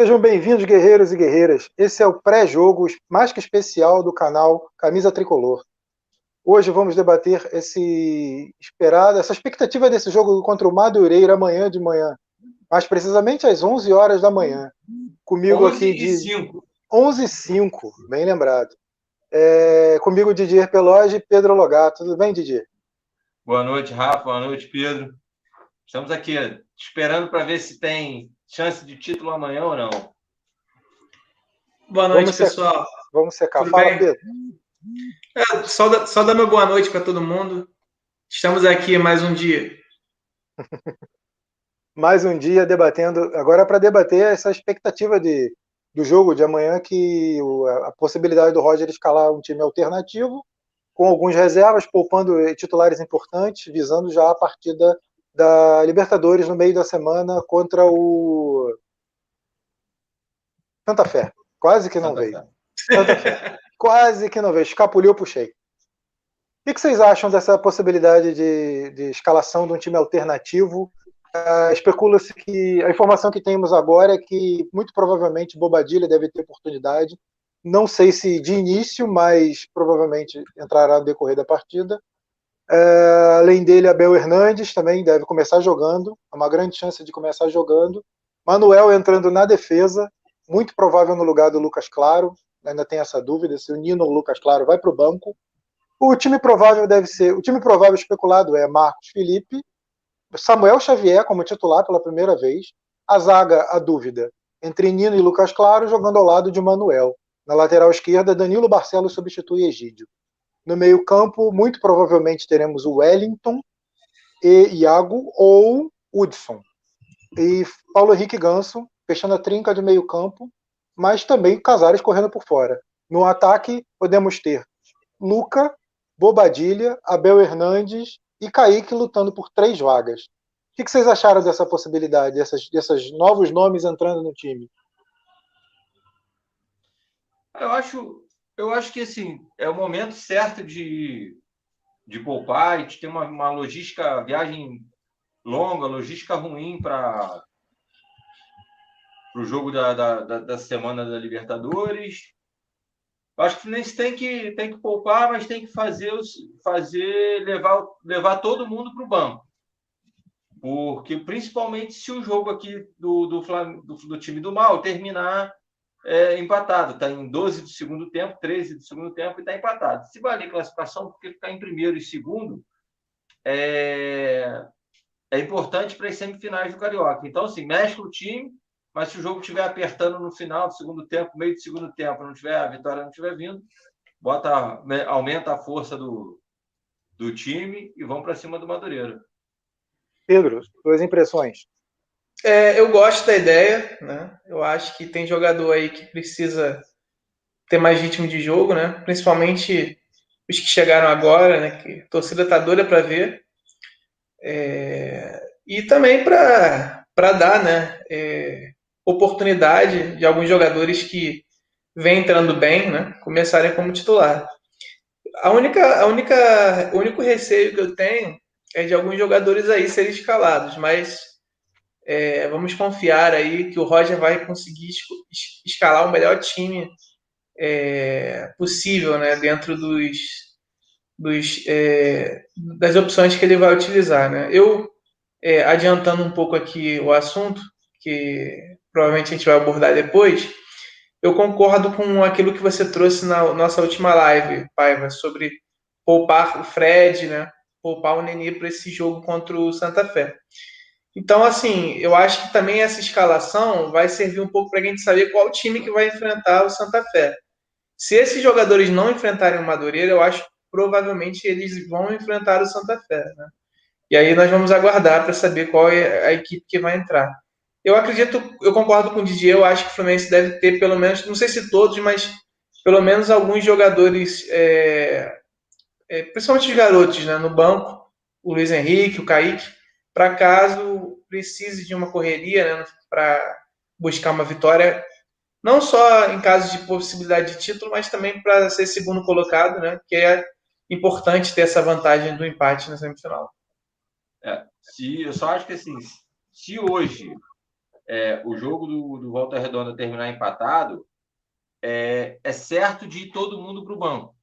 Sejam bem-vindos, guerreiros e guerreiras. Esse é o pré-jogo mais que especial do canal Camisa Tricolor. Hoje vamos debater esse esperado, essa expectativa desse jogo contra o Madureira amanhã de manhã, mais precisamente às 11 horas da manhã. Comigo aqui de 5. 11 e 5, bem lembrado. É, comigo Didier Peloge e Pedro Logato. Tudo bem, Didier? Boa noite, Rafa. Boa noite, Pedro. Estamos aqui esperando para ver se tem chance de título amanhã ou não. Boa noite, vamos pessoal. Secar. Vamos secar. Tudo Fala, bem? Pedro. É, só, da, só dar meu boa noite para todo mundo. Estamos aqui mais um dia. mais um dia debatendo. Agora, para debater essa expectativa de, do jogo de amanhã, que o, a possibilidade do Roger escalar um time alternativo, com algumas reservas, poupando titulares importantes, visando já a partida da Libertadores no meio da semana contra o Santa Fé. Quase que não Santa veio. Santa Fé. Quase que não veio. Escapuliu, puxei. O que vocês acham dessa possibilidade de, de escalação de um time alternativo? Uh, Especula-se que a informação que temos agora é que muito provavelmente Bobadilha deve ter oportunidade. Não sei se de início, mas provavelmente entrará no decorrer da partida. É, além dele, Abel Hernandes também deve começar jogando, é uma grande chance de começar jogando. Manuel entrando na defesa, muito provável no lugar do Lucas Claro, ainda tem essa dúvida se o Nino ou o Lucas Claro vai para o banco. O time provável deve ser, o time provável especulado é Marcos Felipe, Samuel Xavier como titular pela primeira vez, a zaga, a dúvida, entre Nino e Lucas Claro, jogando ao lado de Manuel. Na lateral esquerda, Danilo Barcelos substitui Egídio. No meio-campo, muito provavelmente teremos o Wellington e Iago ou Hudson. E Paulo Henrique Ganso, fechando a trinca de meio-campo, mas também Casares correndo por fora. No ataque, podemos ter Luca, Bobadilha, Abel Hernandes e Kaique lutando por três vagas. O que vocês acharam dessa possibilidade, dessas, desses novos nomes entrando no time? Eu acho, eu acho que assim, é o momento certo de, de poupar e de ter uma, uma logística, viagem longa, logística ruim para o jogo da, da, da, da, semana da Libertadores. Acho que o Fluminense tem que, tem que poupar, mas tem que fazer, fazer levar, levar todo mundo para o banco. Porque, principalmente, se o jogo aqui do, do, do, do time do mal terminar é, empatado, está em 12 do segundo tempo, 13 do segundo tempo e está empatado. Se valer classificação, porque ficar em primeiro e segundo é, é importante para as semifinais do Carioca. Então, assim, mexe o time, mas se o jogo estiver apertando no final do segundo tempo, meio do segundo tempo, não tiver a vitória não estiver vindo, bota, aumenta a força do, do time e vão para cima do Madureira. Pedro, suas impressões? É, eu gosto da ideia, né? Eu acho que tem jogador aí que precisa ter mais ritmo de jogo, né? Principalmente os que chegaram agora, né? Que a torcida tá doida para ver. É, e também para dar, né? É, oportunidade de alguns jogadores que vêm entrando bem, né? Começarem como titular. A única, a única, o único receio que eu tenho é de alguns jogadores aí serem escalados, mas é, vamos confiar aí que o Roger vai conseguir escalar o melhor time é, possível, né, dentro dos, dos é, das opções que ele vai utilizar, né. Eu é, adiantando um pouco aqui o assunto que provavelmente a gente vai abordar depois, eu concordo com aquilo que você trouxe na nossa última live, Paiva, sobre poupar o Fred, né, poupar o Nenê para esse jogo contra o Santa Fé. Então, assim, eu acho que também essa escalação vai servir um pouco para a gente saber qual time que vai enfrentar o Santa Fé. Se esses jogadores não enfrentarem o Madureira, eu acho que provavelmente eles vão enfrentar o Santa Fé. Né? E aí nós vamos aguardar para saber qual é a equipe que vai entrar. Eu acredito, eu concordo com o Didier, eu acho que o Fluminense deve ter pelo menos, não sei se todos, mas pelo menos alguns jogadores, é, é, principalmente os garotos, né, no banco, o Luiz Henrique, o Kaique, para caso precise de uma correria né, para buscar uma vitória, não só em caso de possibilidade de título, mas também para ser segundo colocado, né, que é importante ter essa vantagem do empate na semifinal. É, se, eu só acho que assim, se hoje é, o jogo do, do Volta Redonda terminar empatado, é, é certo de ir todo mundo para o banco.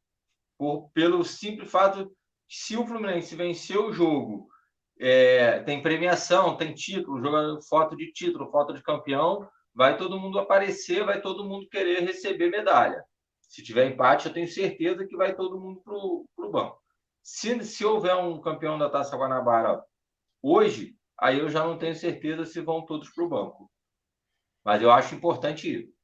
Por, pelo simples fato se o Fluminense vencer o jogo, é, tem premiação, tem título, joga foto de título, foto de campeão, vai todo mundo aparecer, vai todo mundo querer receber medalha. Se tiver empate, eu tenho certeza que vai todo mundo para o banco. Se, se houver um campeão da Taça Guanabara hoje, aí eu já não tenho certeza se vão todos para o banco. Mas eu acho importante ir.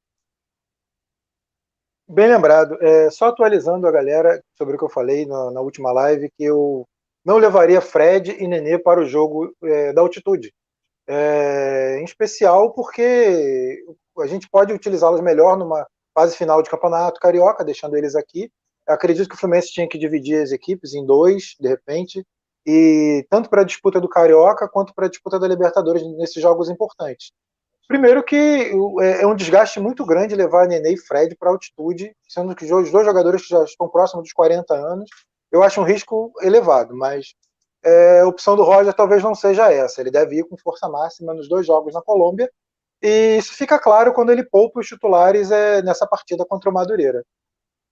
Bem lembrado. É, só atualizando a galera sobre o que eu falei na, na, última live, que eu não levaria Fred e Nenê para o jogo é, da altitude. É, em especial porque a gente pode utilizá-los melhor numa fase final de campeonato carioca, deixando eles aqui. Eu acredito que o Fluminense tinha que dividir as equipes em dois, de repente, e tanto para a disputa do Carioca quanto para a disputa da Libertadores nesses jogos importantes. Primeiro que é, é um desgaste muito grande levar Nenê e Fred para altitude, sendo que os dois jogadores que já estão próximos dos 40 anos, eu acho um risco elevado, mas é, a opção do Roger talvez não seja essa. Ele deve ir com força máxima nos dois jogos na Colômbia, e isso fica claro quando ele poupa os titulares é, nessa partida contra o Madureira.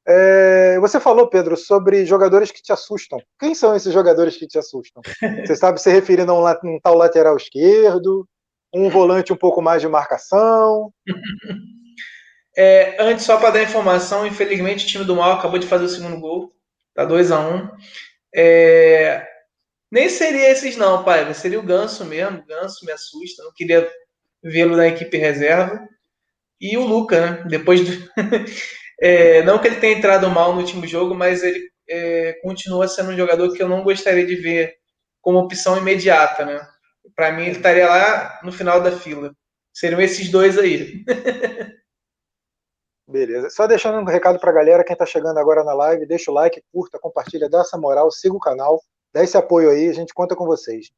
É, você falou, Pedro, sobre jogadores que te assustam. Quem são esses jogadores que te assustam? Você sabe se referindo a um, um tal lateral esquerdo, um volante um pouco mais de marcação. É, antes, só para dar informação, infelizmente o time do Mal acabou de fazer o segundo gol. Tá 2 a 1 um. é, Nem seria esses, não, pai. Seria o Ganso mesmo. O Ganso me assusta. Não queria vê-lo na equipe reserva. E o Luca, né? Depois do. é, não que ele tenha entrado mal no último jogo, mas ele é, continua sendo um jogador que eu não gostaria de ver como opção imediata, né? Para mim, ele estaria lá no final da fila. Seriam esses dois aí. Beleza. Só deixando um recado para a galera, quem está chegando agora na live, deixa o like, curta, compartilha, dá essa moral, siga o canal, dá esse apoio aí, a gente conta com vocês.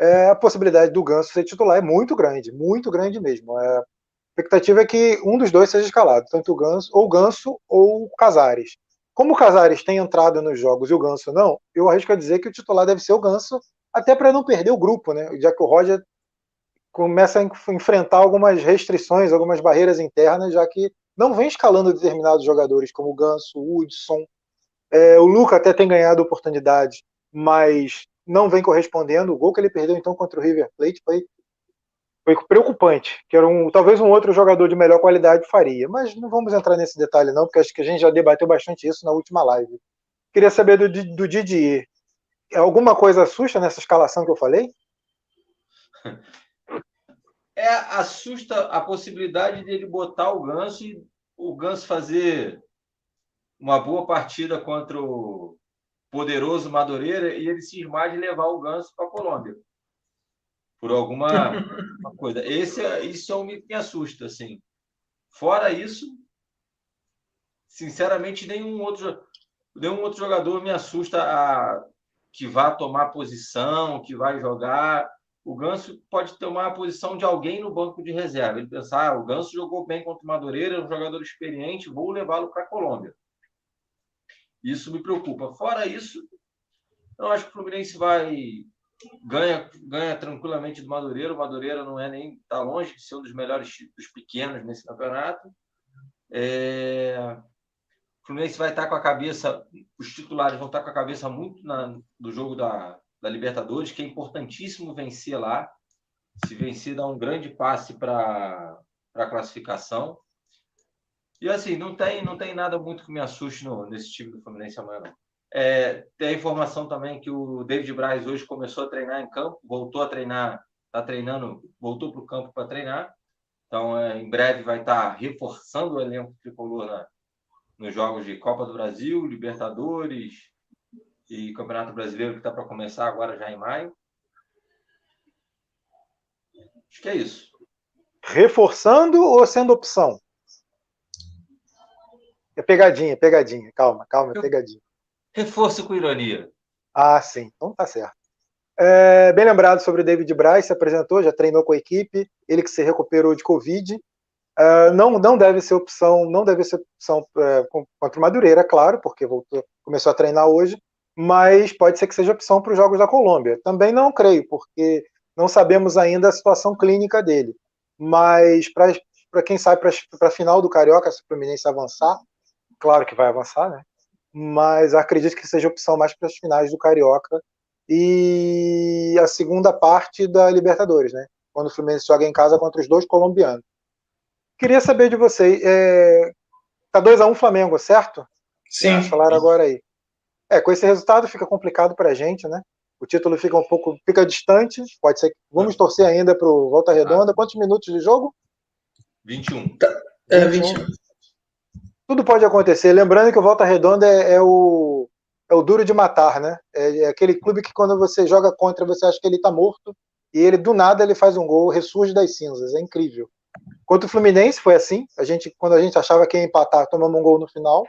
É, a possibilidade do Ganso ser titular é muito grande, muito grande mesmo. É, a expectativa é que um dos dois seja escalado, tanto o Ganso, ou o Ganso ou o Casares. Como o Casares tem entrado nos jogos e o Ganso não, eu arrisco a dizer que o titular deve ser o Ganso até para não perder o grupo, né? Já que o Roger começa a enfrentar algumas restrições, algumas barreiras internas, já que não vem escalando determinados jogadores, como o Ganso, o Hudson. É, o Luca até tem ganhado oportunidade, mas não vem correspondendo. O gol que ele perdeu então contra o River Plate foi, foi preocupante, que era um, talvez um outro jogador de melhor qualidade faria. Mas não vamos entrar nesse detalhe não, porque acho que a gente já debateu bastante isso na última live. Queria saber do, do Didier alguma coisa assusta nessa escalação que eu falei? É, assusta a possibilidade dele botar o Ganso e o Ganso fazer uma boa partida contra o poderoso Madureira e ele se esmar de levar o Ganso para a Colômbia. Por alguma coisa. Esse, é, isso é o que me assusta, assim. Fora isso, sinceramente, nenhum outro, nenhum outro jogador me assusta a que vai tomar posição, que vai jogar. O Ganso pode tomar a posição de alguém no banco de reserva. Ele pensar, ah, o Ganso jogou bem contra o Madureira, é um jogador experiente, vou levá-lo para a Colômbia. Isso me preocupa. Fora isso, eu acho que o Fluminense vai ganha ganha tranquilamente do Madureira. O Madureira não é nem está longe de ser um dos melhores dos pequenos nesse campeonato. É, Fluminense vai estar com a cabeça, os titulares vão estar com a cabeça muito na, do jogo da, da Libertadores, que é importantíssimo vencer lá. Se vencer, dá um grande passe para a classificação. E assim, não tem, não tem nada muito que me assuste no, nesse time do Fluminense amanhã. É, tem a informação também que o David Braz hoje começou a treinar em campo, voltou a treinar, está treinando, voltou para o campo para treinar. Então, é, em breve vai estar reforçando o elenco tricolor na, nos jogos de Copa do Brasil, Libertadores e Campeonato Brasileiro, que está para começar agora já em maio. Acho que é isso. Reforçando ou sendo opção? É pegadinha, pegadinha. Calma, calma, é pegadinha. Reforço com ironia. Ah, sim. Então tá certo. É, bem lembrado sobre o David Braz, se apresentou, já treinou com a equipe, ele que se recuperou de Covid, Uh, não, não deve ser opção, não deve ser opção uh, contra o Madureira, claro, porque voltou, começou a treinar hoje, mas pode ser que seja opção para os Jogos da Colômbia. Também não creio, porque não sabemos ainda a situação clínica dele. mas para quem sabe, para a final do Carioca, se o Fluminense avançar, claro que vai avançar, né? Mas acredito que seja opção mais para as finais do Carioca e a segunda parte da Libertadores, né? Quando o Fluminense joga em casa contra os dois colombianos. Queria saber de vocês, é... tá 2 a 1 um Flamengo, certo? Sim. Falaram agora aí. É, com esse resultado fica complicado para a gente, né? O título fica um pouco, fica distante. Pode ser. Vamos torcer ainda para o Volta Redonda. Quantos minutos de jogo? 21. É, 21. Tudo pode acontecer. Lembrando que o Volta Redonda é, é o é o duro de matar, né? É, é, aquele clube que quando você joga contra você acha que ele está morto e ele do nada ele faz um gol, ressurge das cinzas. É incrível. Quanto o Fluminense foi assim. A gente quando a gente achava que ia empatar, tomamos um gol no final.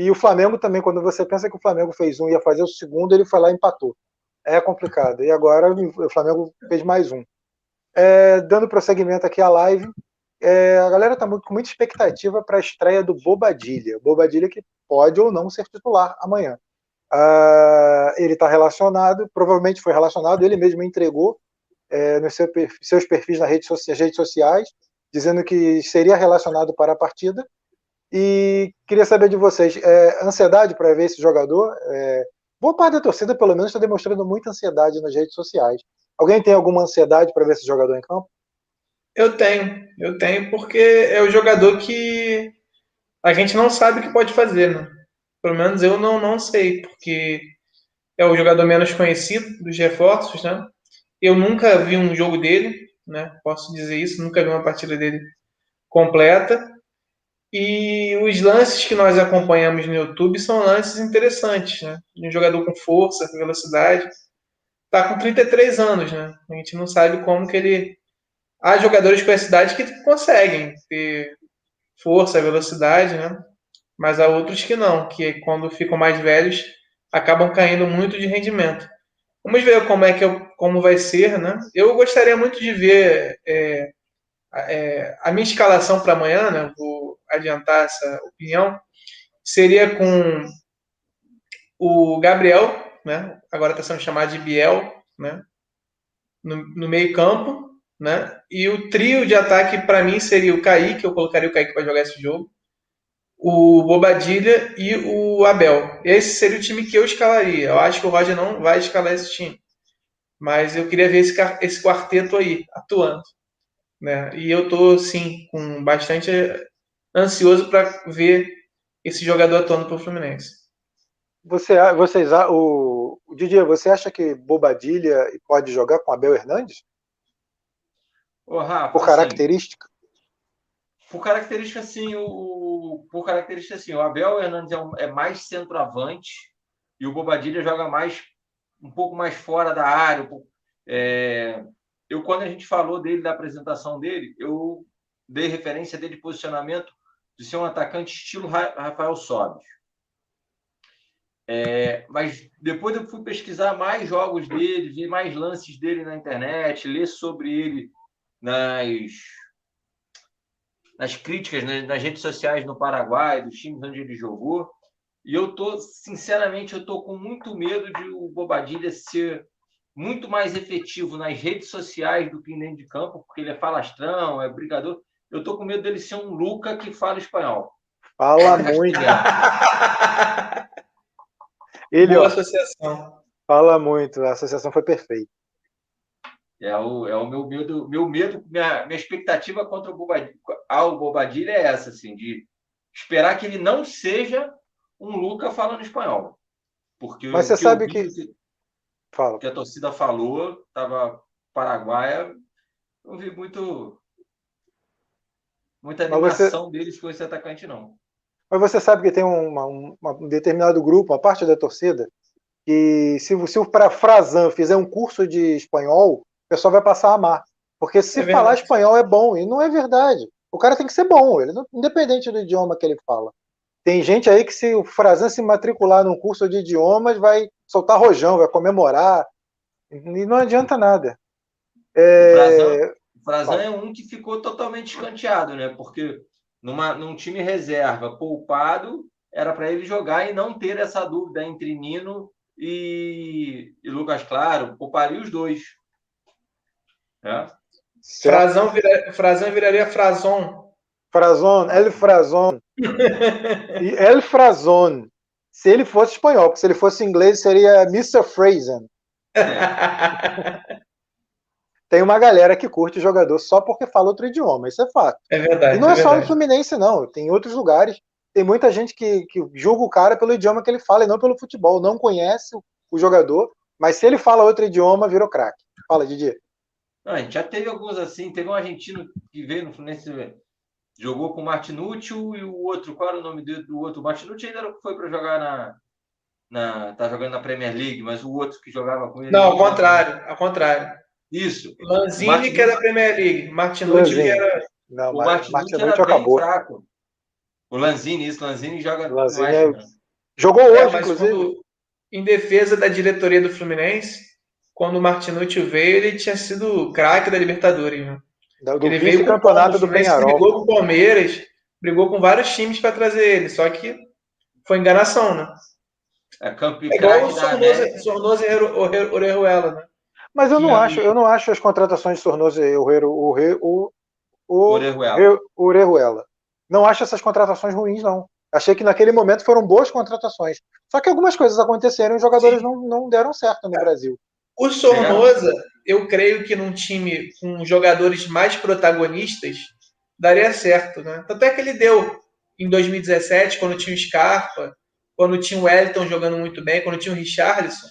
E o Flamengo também, quando você pensa que o Flamengo fez um e ia fazer o segundo, ele foi lá e empatou é complicado. E agora o Flamengo fez mais um. É, dando prosseguimento aqui à live, é, a galera está com muita expectativa para a estreia do Bobadilha. Bobadilha que pode ou não ser titular amanhã. Ah, ele está relacionado, provavelmente foi relacionado, ele mesmo entregou é, nos seu, seus perfis nas redes sociais, dizendo que seria relacionado para a partida. E queria saber de vocês, é, ansiedade para ver esse jogador? É, boa parte da torcida, pelo menos, está demonstrando muita ansiedade nas redes sociais. Alguém tem alguma ansiedade para ver esse jogador em campo? Eu tenho, eu tenho, porque é o jogador que a gente não sabe o que pode fazer, né? Pelo menos eu não, não sei, porque é o jogador menos conhecido dos reforços, né? Eu nunca vi um jogo dele, né? Posso dizer isso, nunca vi uma partida dele completa. E os lances que nós acompanhamos no YouTube são lances interessantes, né? De um jogador com força, com velocidade. Tá com 33 anos, né? A gente não sabe como que ele. Há jogadores com essa idade que conseguem ter força, velocidade, né? Mas há outros que não, que quando ficam mais velhos acabam caindo muito de rendimento. Vamos ver como é que eu, como vai ser, né? Eu gostaria muito de ver é, é, a minha escalação para amanhã, né? Vou adiantar essa opinião, seria com o Gabriel, né? Agora está sendo chamado de Biel, né? No, no meio campo, né? E o trio de ataque para mim seria o Kaique, eu colocaria o Kaique para jogar esse jogo, o Bobadilha e o Abel. Esse seria o time que eu escalaria. Eu acho que o Roger não vai escalar esse time. Mas eu queria ver esse, esse quarteto aí, atuando. Né? E eu tô, sim, com bastante ansioso para ver esse jogador atuando para o Fluminense. Você, vocês, o, o Didier, você acha que Bobadilha pode jogar com Abel Hernandes? Ô, Rafa, por assim, característica? Assim, por característica, sim. O, por característica, sim. O Abel Hernandes é, um, é mais centroavante e o Bobadilha joga mais um pouco mais fora da área. Um é, eu, quando a gente falou dele, da apresentação dele, eu dei referência dele de posicionamento de ser um atacante estilo Rafael Sobis. É, mas depois eu fui pesquisar mais jogos dele, ver mais lances dele na internet, ler sobre ele nas, nas críticas né, nas redes sociais no Paraguai, dos times onde ele jogou. E eu tô, sinceramente, eu tô com muito medo de o Bobadilha ser muito mais efetivo nas redes sociais do que dentro de campo, porque ele é falastrão, é brigador. Eu tô com medo dele ser um Luca que fala espanhol. Fala muito. ele, Boa ó, associação. Fala muito, a associação foi perfeita. É o, é o meu medo, meu medo, minha, minha expectativa contra o Bobadilha, ao Bobadilha é essa, assim, de esperar que ele não seja um Luca falando espanhol. Porque Mas você sabe que, que, Fala. que a torcida falou, estava paraguaia, não vi muito muita animação você... deles com esse atacante, não. Mas você sabe que tem uma, uma, um determinado grupo, uma parte da torcida, que se, se o Frazan fizer um curso de espanhol, o pessoal vai passar a amar. Porque se é falar espanhol é bom, e não é verdade. O cara tem que ser bom, ele não, independente do idioma que ele fala. Tem gente aí que se o Frazan se matricular num curso de idiomas, vai soltar rojão, vai comemorar, e não adianta nada. É, o Frazan é um que ficou totalmente escanteado, né? Porque numa, num time reserva poupado, era para ele jogar e não ter essa dúvida entre Nino e, e Lucas Claro. Pouparia os dois. É? Frazão, vira, Frazão viraria Frazon. Frazon, El Frazon. El Frazon. Se ele fosse espanhol, porque se ele fosse inglês seria Mr. Frazen. Tem uma galera que curte jogador só porque fala outro idioma, isso é fato. É verdade. E não é, é só no Fluminense, não. Tem em outros lugares. Tem muita gente que, que julga o cara pelo idioma que ele fala e não pelo futebol. Não conhece o, o jogador, mas se ele fala outro idioma, virou craque. Fala, Didi. Não, a gente já teve alguns assim. Teve um argentino que veio no Fluminense, jogou com o Martinucci e o outro, qual era o nome do, do outro? O Martinucci ainda foi para jogar na, na. tá jogando na Premier League, mas o outro que jogava com ele. Não, ao contrário, ao contrário. Isso. Lanzini, Martinucci... que era da Premier League. Martinucci, que era. Não, o Martinucci, Martinucci era acabou. fraco. O Lanzini, isso, Lanzini joga. Lanzini mais, é... Jogou é, hoje, é, inclusive. Quando, em defesa da diretoria do Fluminense, quando o Martinucci veio, ele tinha sido craque da Libertadores. Né? Do ele veio campeonato do Penharol. Brigou com o Palmeiras, brigou com vários times para trazer ele, só que foi enganação, né? É, campeão, é igual o Sornoso, Sornoso e Orejuela, né? Mas eu não acho, eu não acho as contratações de Sornoso e Orejuela. Não acho essas contratações ruins, não. Achei que naquele momento foram boas contratações. Só que algumas coisas aconteceram e os jogadores não, não deram certo no é. Brasil. O Sornosa, eu creio que num time com jogadores mais protagonistas, daria certo, né? Tanto é que ele deu em 2017, quando tinha o Scarpa, quando tinha o Wellington jogando muito bem, quando tinha o Richarlison,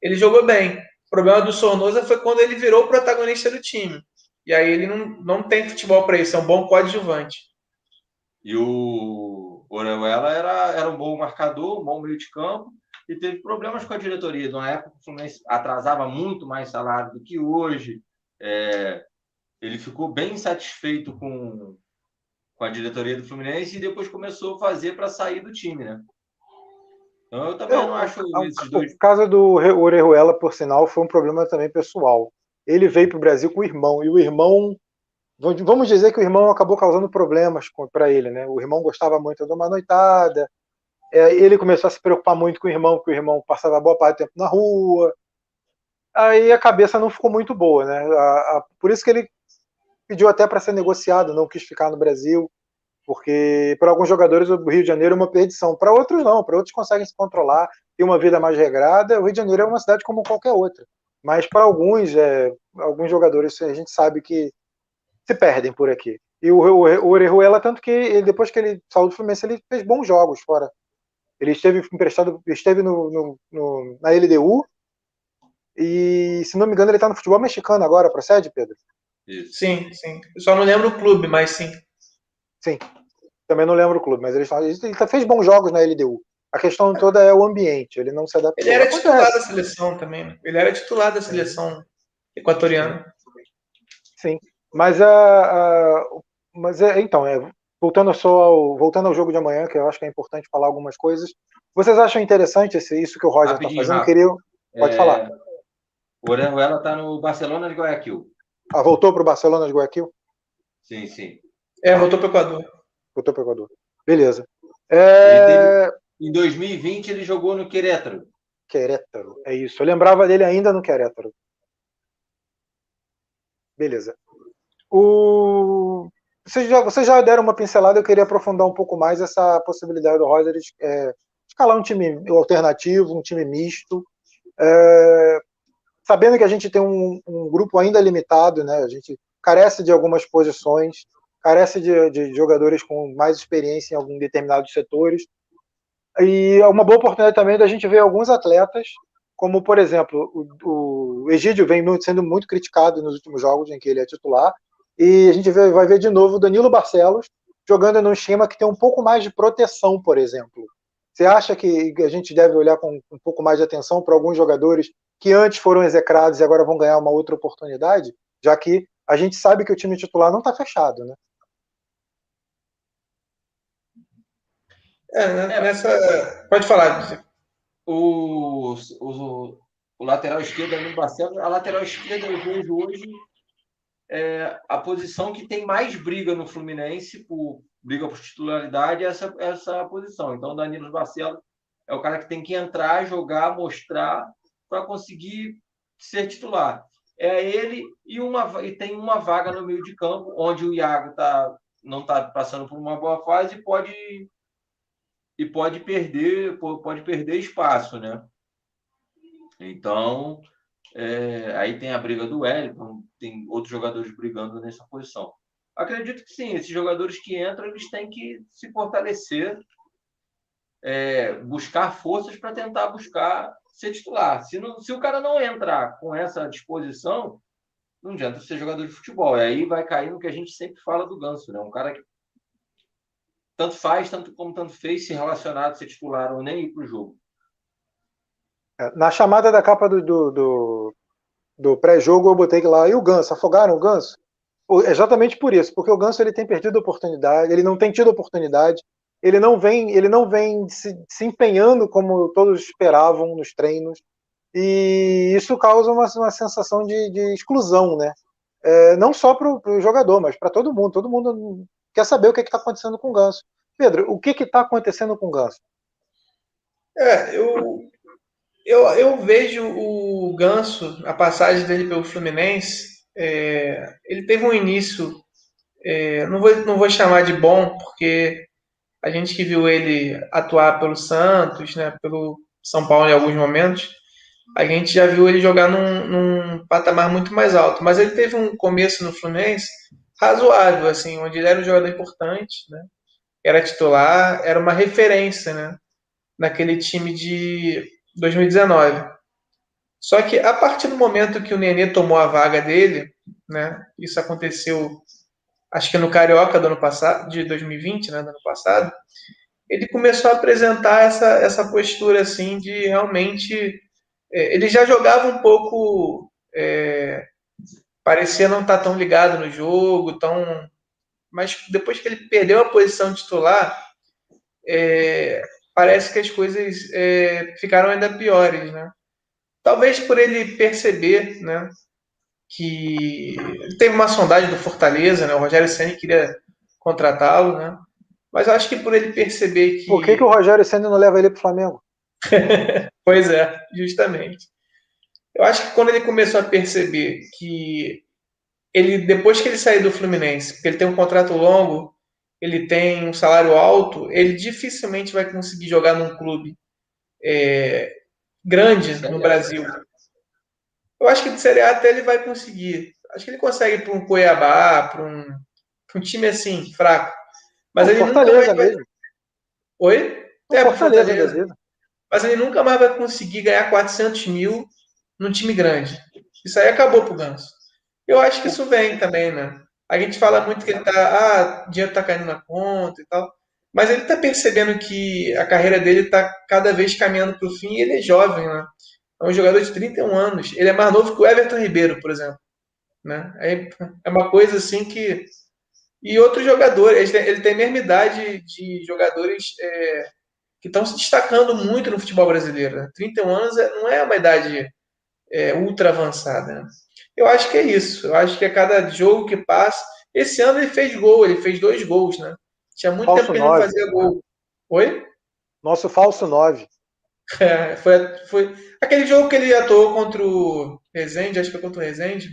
ele jogou bem. O problema do Sornosa foi quando ele virou o protagonista do time. E aí ele não, não tem futebol para isso, é um bom coadjuvante. E o Orejuela era, era um bom marcador, um bom meio de campo, e teve problemas com a diretoria. Na época, o Fluminense atrasava muito mais salário do que hoje. É, ele ficou bem insatisfeito com, com a diretoria do Fluminense e depois começou a fazer para sair do time, né? Então eu também eu, não acho a, esses dois. O caso do Orejuela, por sinal, foi um problema também pessoal. Ele veio para o Brasil com o irmão, e o irmão. Vamos dizer que o irmão acabou causando problemas para ele, né? O irmão gostava muito de uma noitada, é, ele começou a se preocupar muito com o irmão, porque o irmão passava boa parte do tempo na rua. Aí a cabeça não ficou muito boa, né? A, a, por isso que ele pediu até para ser negociado, não quis ficar no Brasil, porque para alguns jogadores o Rio de Janeiro é uma perdição, para outros não, para outros conseguem se controlar, ter uma vida mais regrada. O Rio de Janeiro é uma cidade como qualquer outra, mas para alguns, é, alguns jogadores a gente sabe que se perdem por aqui. E o, o, o Orejuela, tanto que ele, depois que ele saiu do Fluminense, ele fez bons jogos fora ele esteve emprestado, esteve no, no, no, na LDU e, se não me engano, ele está no futebol mexicano agora, procede, Pedro? Sim, sim. Eu só não lembro o clube, mas sim. Sim. Também não lembro o clube, mas ele, ele fez bons jogos na LDU. A questão toda é o ambiente, ele não se adaptou. Ele era titular da seleção também. Né? Ele era titular da seleção equatoriana. Sim. Mas, a, a mas é, então, é, voltando só ao, voltando ao jogo de amanhã, que eu acho que é importante falar algumas coisas. Vocês acham interessante esse, isso que o Roger está fazendo? Rápido. Queria, pode é... falar. O Orejuela está no Barcelona de Guayaquil. Ah, voltou para o Barcelona de Guayaquil? Sim, sim. É, voltou para o Equador. Voltou para o Equador. Beleza. É... Teve, em 2020 ele jogou no Querétaro. Querétaro, é isso. Eu lembrava dele ainda no Querétaro. Beleza. O vocês já, vocês já deram uma pincelada, eu queria aprofundar um pouco mais essa possibilidade do Roger é, escalar um time alternativo, um time misto. É, sabendo que a gente tem um, um, grupo ainda limitado, né? A gente carece de algumas posições, carece de, de jogadores com mais experiência em alguns determinados setores. E é uma boa oportunidade também da gente ver alguns atletas, como por exemplo, o, o Egídio vem sendo muito criticado nos últimos jogos em que ele é titular, e a gente vai ver de novo o Danilo Barcelos jogando num esquema que tem um pouco mais de proteção, por exemplo. Você acha que a gente deve olhar com um pouco mais de atenção para alguns jogadores que antes foram execrados e agora vão ganhar uma outra oportunidade? Já que a gente sabe que o time titular não está fechado, né? É, né, nessa. Pode falar. O, o, o lateral esquerdo, Danilo Barcelos, a lateral esquerda eu vejo hoje é, a posição que tem mais briga no Fluminense, por briga por titularidade, é essa, essa posição. Então, Danilo Barcelos é o cara que tem que entrar, jogar, mostrar para conseguir ser titular. é ele e, uma, e tem uma vaga no meio de campo, onde o Iago tá, não está passando por uma boa fase e pode, e pode perder pode perder espaço, né? Então, é, aí tem a briga do Wellington, tem outros jogadores brigando nessa posição. Acredito que sim, esses jogadores que entram, eles têm que se fortalecer, é, buscar forças para tentar buscar ser titular. Se, não, se o cara não entrar com essa disposição, não adianta ser jogador de futebol. E aí vai cair no que a gente sempre fala do Ganso, né? Um cara que tanto faz, tanto como tanto fez, se relacionar a ser titular ou nem ir para o jogo. É, na chamada da capa do, do, do, do pré-jogo, eu botei lá, e o Ganso? Afogaram o Ganso? Exatamente por isso, porque o Ganso ele tem perdido oportunidade, ele não tem tido oportunidade, ele não vem, ele não vem se, se empenhando como todos esperavam nos treinos, e isso causa uma, uma sensação de, de exclusão, né? É, não só para o jogador, mas para todo mundo. Todo mundo quer saber o que está acontecendo com o Ganso. Pedro, o que está acontecendo com o Ganso? É, eu, eu, eu vejo o Ganso, a passagem dele pelo Fluminense, é, ele teve um início, é, não, vou, não vou chamar de bom, porque a gente que viu ele atuar pelo Santos, né, pelo São Paulo em alguns momentos, a gente já viu ele jogar num, num, patamar muito mais alto. Mas ele teve um começo no Fluminense razoável, assim, onde ele era um jogador importante, né? Era titular, era uma referência, né? Naquele time de 2019. Só que a partir do momento que o Nenê tomou a vaga dele, né? Isso aconteceu, acho que no Carioca do ano passado, de 2020, né? Do ano passado. Ele começou a apresentar essa, essa postura assim de realmente é, ele já jogava um pouco. É, parecia não estar tá tão ligado no jogo, tão. Mas depois que ele perdeu a posição titular, é, parece que as coisas é, ficaram ainda piores, né? Talvez por ele perceber, né, que teve uma sondagem do Fortaleza, né? O Rogério Ceni queria contratá-lo, né? Mas eu acho que por ele perceber que. Por que, que o Rogério Ceni não leva ele para o Flamengo? pois é, justamente. Eu acho que quando ele começou a perceber que ele, depois que ele saiu do Fluminense, porque ele tem um contrato longo, ele tem um salário alto, ele dificilmente vai conseguir jogar num clube é, grande no Brasil. Eu acho que de Série A até ele vai conseguir. Acho que ele consegue para um Cuiabá, para um, um time assim, fraco. Mas ele Fortaleza nunca vai... mesmo. Oi? É, Fortaleza, Fortaleza mas ele nunca mais vai conseguir ganhar 400 mil num time grande. Isso aí acabou pro Ganso. Eu acho que isso vem também, né? A gente fala muito que ele tá, ah, dinheiro tá caindo na conta e tal, mas ele tá percebendo que a carreira dele tá cada vez caminhando pro fim e ele é jovem, né? É um jogador de 31 anos. Ele é mais novo que o Everton Ribeiro, por exemplo. Né? É, é uma coisa assim que. E outros jogadores, ele tem a mesma idade de jogadores é, que estão se destacando muito no futebol brasileiro. Né? 31 anos é, não é uma idade é, ultra avançada. Né? Eu acho que é isso. Eu acho que a cada jogo que passa. Esse ano ele fez gol, ele fez dois gols, né? Tinha muito falso tempo que ele não fazia gol. Oi? Nosso falso 9. É, foi, foi aquele jogo que ele atuou contra o Rezende, acho que foi contra o Rezende.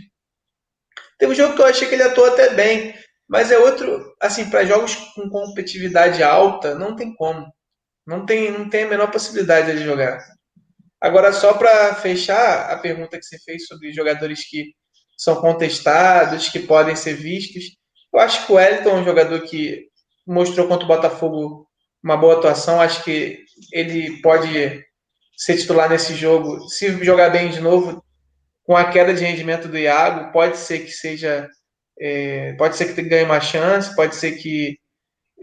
Teve um jogo que eu achei que ele atuou até bem, mas é outro, assim, para jogos com competitividade alta, não tem como. Não tem, não tem a menor possibilidade de jogar. Agora, só para fechar a pergunta que você fez sobre jogadores que são contestados, que podem ser vistos, eu acho que o Wellington é um jogador que mostrou contra o Botafogo uma boa atuação. Acho que ele pode ser titular nesse jogo. Se jogar bem de novo, com a queda de rendimento do Iago, pode ser que seja. É, pode ser que ganhe uma chance, pode ser que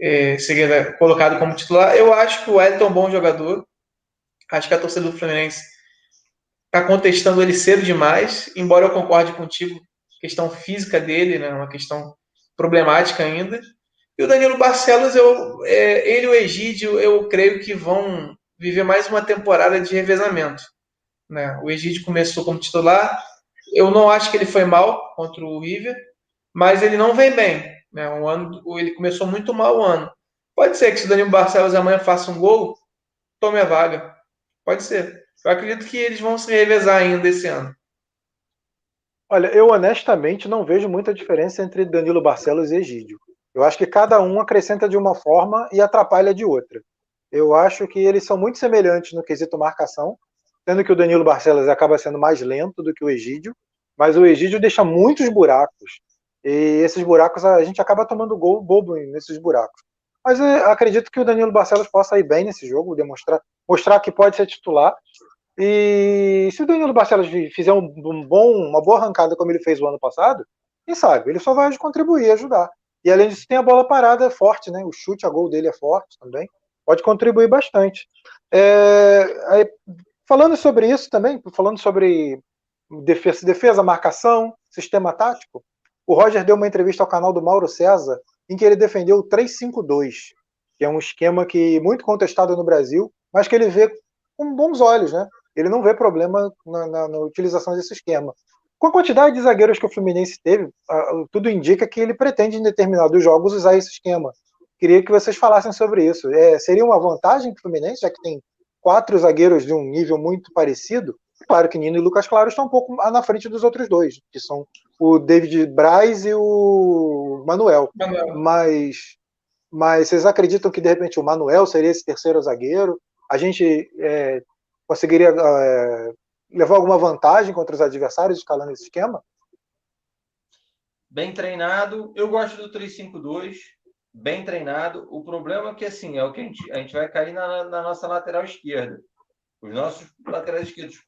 é, seria colocado como titular. Eu acho que o Wellington é um bom jogador. Acho que a torcida do Fluminense está contestando ele cedo demais, embora eu concorde contigo, questão física dele, né, uma questão problemática ainda. E o Danilo Barcelos, eu, é, ele e o Egídio, eu creio que vão viver mais uma temporada de revezamento. Né? O Egídio começou como titular, eu não acho que ele foi mal contra o River, mas ele não vem bem. Né? Um ano, ele começou muito mal o ano. Pode ser que se o Danilo Barcelos amanhã faça um gol, tome a vaga. Pode ser. Eu acredito que eles vão se revezar ainda esse ano. Olha, eu honestamente não vejo muita diferença entre Danilo Barcelos e Egídio. Eu acho que cada um acrescenta de uma forma e atrapalha de outra. Eu acho que eles são muito semelhantes no quesito marcação, sendo que o Danilo Barcelos acaba sendo mais lento do que o Egídio, mas o Egídio deixa muitos buracos. E esses buracos a gente acaba tomando gol bobo nesses buracos. Mas acredito que o Danilo Barcelos possa ir bem nesse jogo, demonstrar, mostrar que pode ser titular. E se o Danilo Barcelos fizer um bom, uma boa arrancada como ele fez o ano passado, quem sabe? Ele só vai contribuir, ajudar. E além disso, tem a bola parada é forte, né? O chute a gol dele é forte também. Pode contribuir bastante. É, aí, falando sobre isso também, falando sobre defesa, defesa, marcação, sistema tático, o Roger deu uma entrevista ao canal do Mauro César em que ele defendeu o 352, que é um esquema que muito contestado no Brasil, mas que ele vê com bons olhos, né? Ele não vê problema na, na, na utilização desse esquema. Com a quantidade de zagueiros que o Fluminense teve, tudo indica que ele pretende em determinados jogos usar esse esquema. Queria que vocês falassem sobre isso. É, seria uma vantagem para o Fluminense, já que tem quatro zagueiros de um nível muito parecido? Claro que Nino e Lucas Claro estão um pouco na frente dos outros dois, que são o David Braz e o Manuel. Manuel. Mas, mas vocês acreditam que de repente o Manuel seria esse terceiro zagueiro? A gente é, conseguiria é, levar alguma vantagem contra os adversários escalando esse esquema? Bem treinado. Eu gosto do 3-5-2. Bem treinado. O problema é que assim é o que a gente, a gente vai cair na, na nossa lateral esquerda. Os nossos laterais esquerdos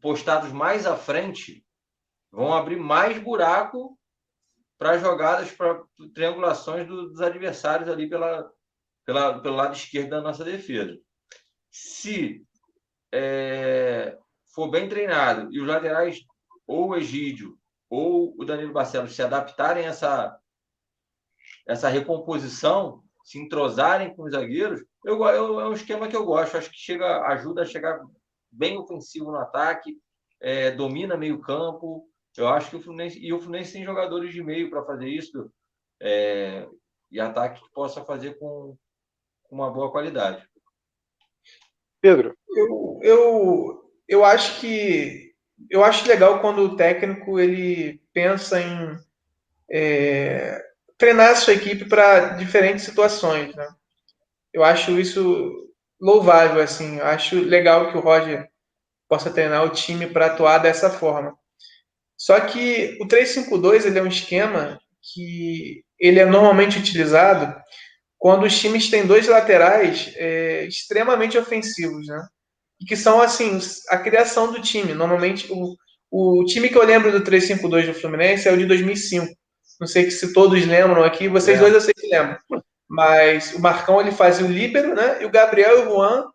postados mais à frente vão abrir mais buraco para jogadas, para triangulações dos adversários ali pela, pela, pelo lado esquerdo da nossa defesa. Se é, for bem treinado e os laterais, ou o Egídio ou o Danilo Barcelos, se adaptarem a essa, essa recomposição, se entrosarem com os zagueiros, eu, eu, é um esquema que eu gosto. Acho que chega, ajuda a chegar bem ofensivo no ataque, é, domina meio campo, eu acho que o Fluminense e o Fluminense tem jogadores de meio para fazer isso é, e ataque que possa fazer com, com, uma boa qualidade. Pedro, eu, eu, eu acho que eu acho legal quando o técnico ele pensa em é, treinar a sua equipe para diferentes situações, né? Eu acho isso louvável, assim. Eu acho legal que o Roger possa treinar o time para atuar dessa forma. Só que o 352 ele é um esquema que ele é normalmente utilizado quando os times têm dois laterais é, extremamente ofensivos, né? E que são, assim, a criação do time. Normalmente, o, o time que eu lembro do 352 do Fluminense é o de 2005. Não sei se todos lembram aqui, vocês é. dois eu sei que lembram. Mas o Marcão, ele fazia o líbero, né? E o Gabriel e o Juan,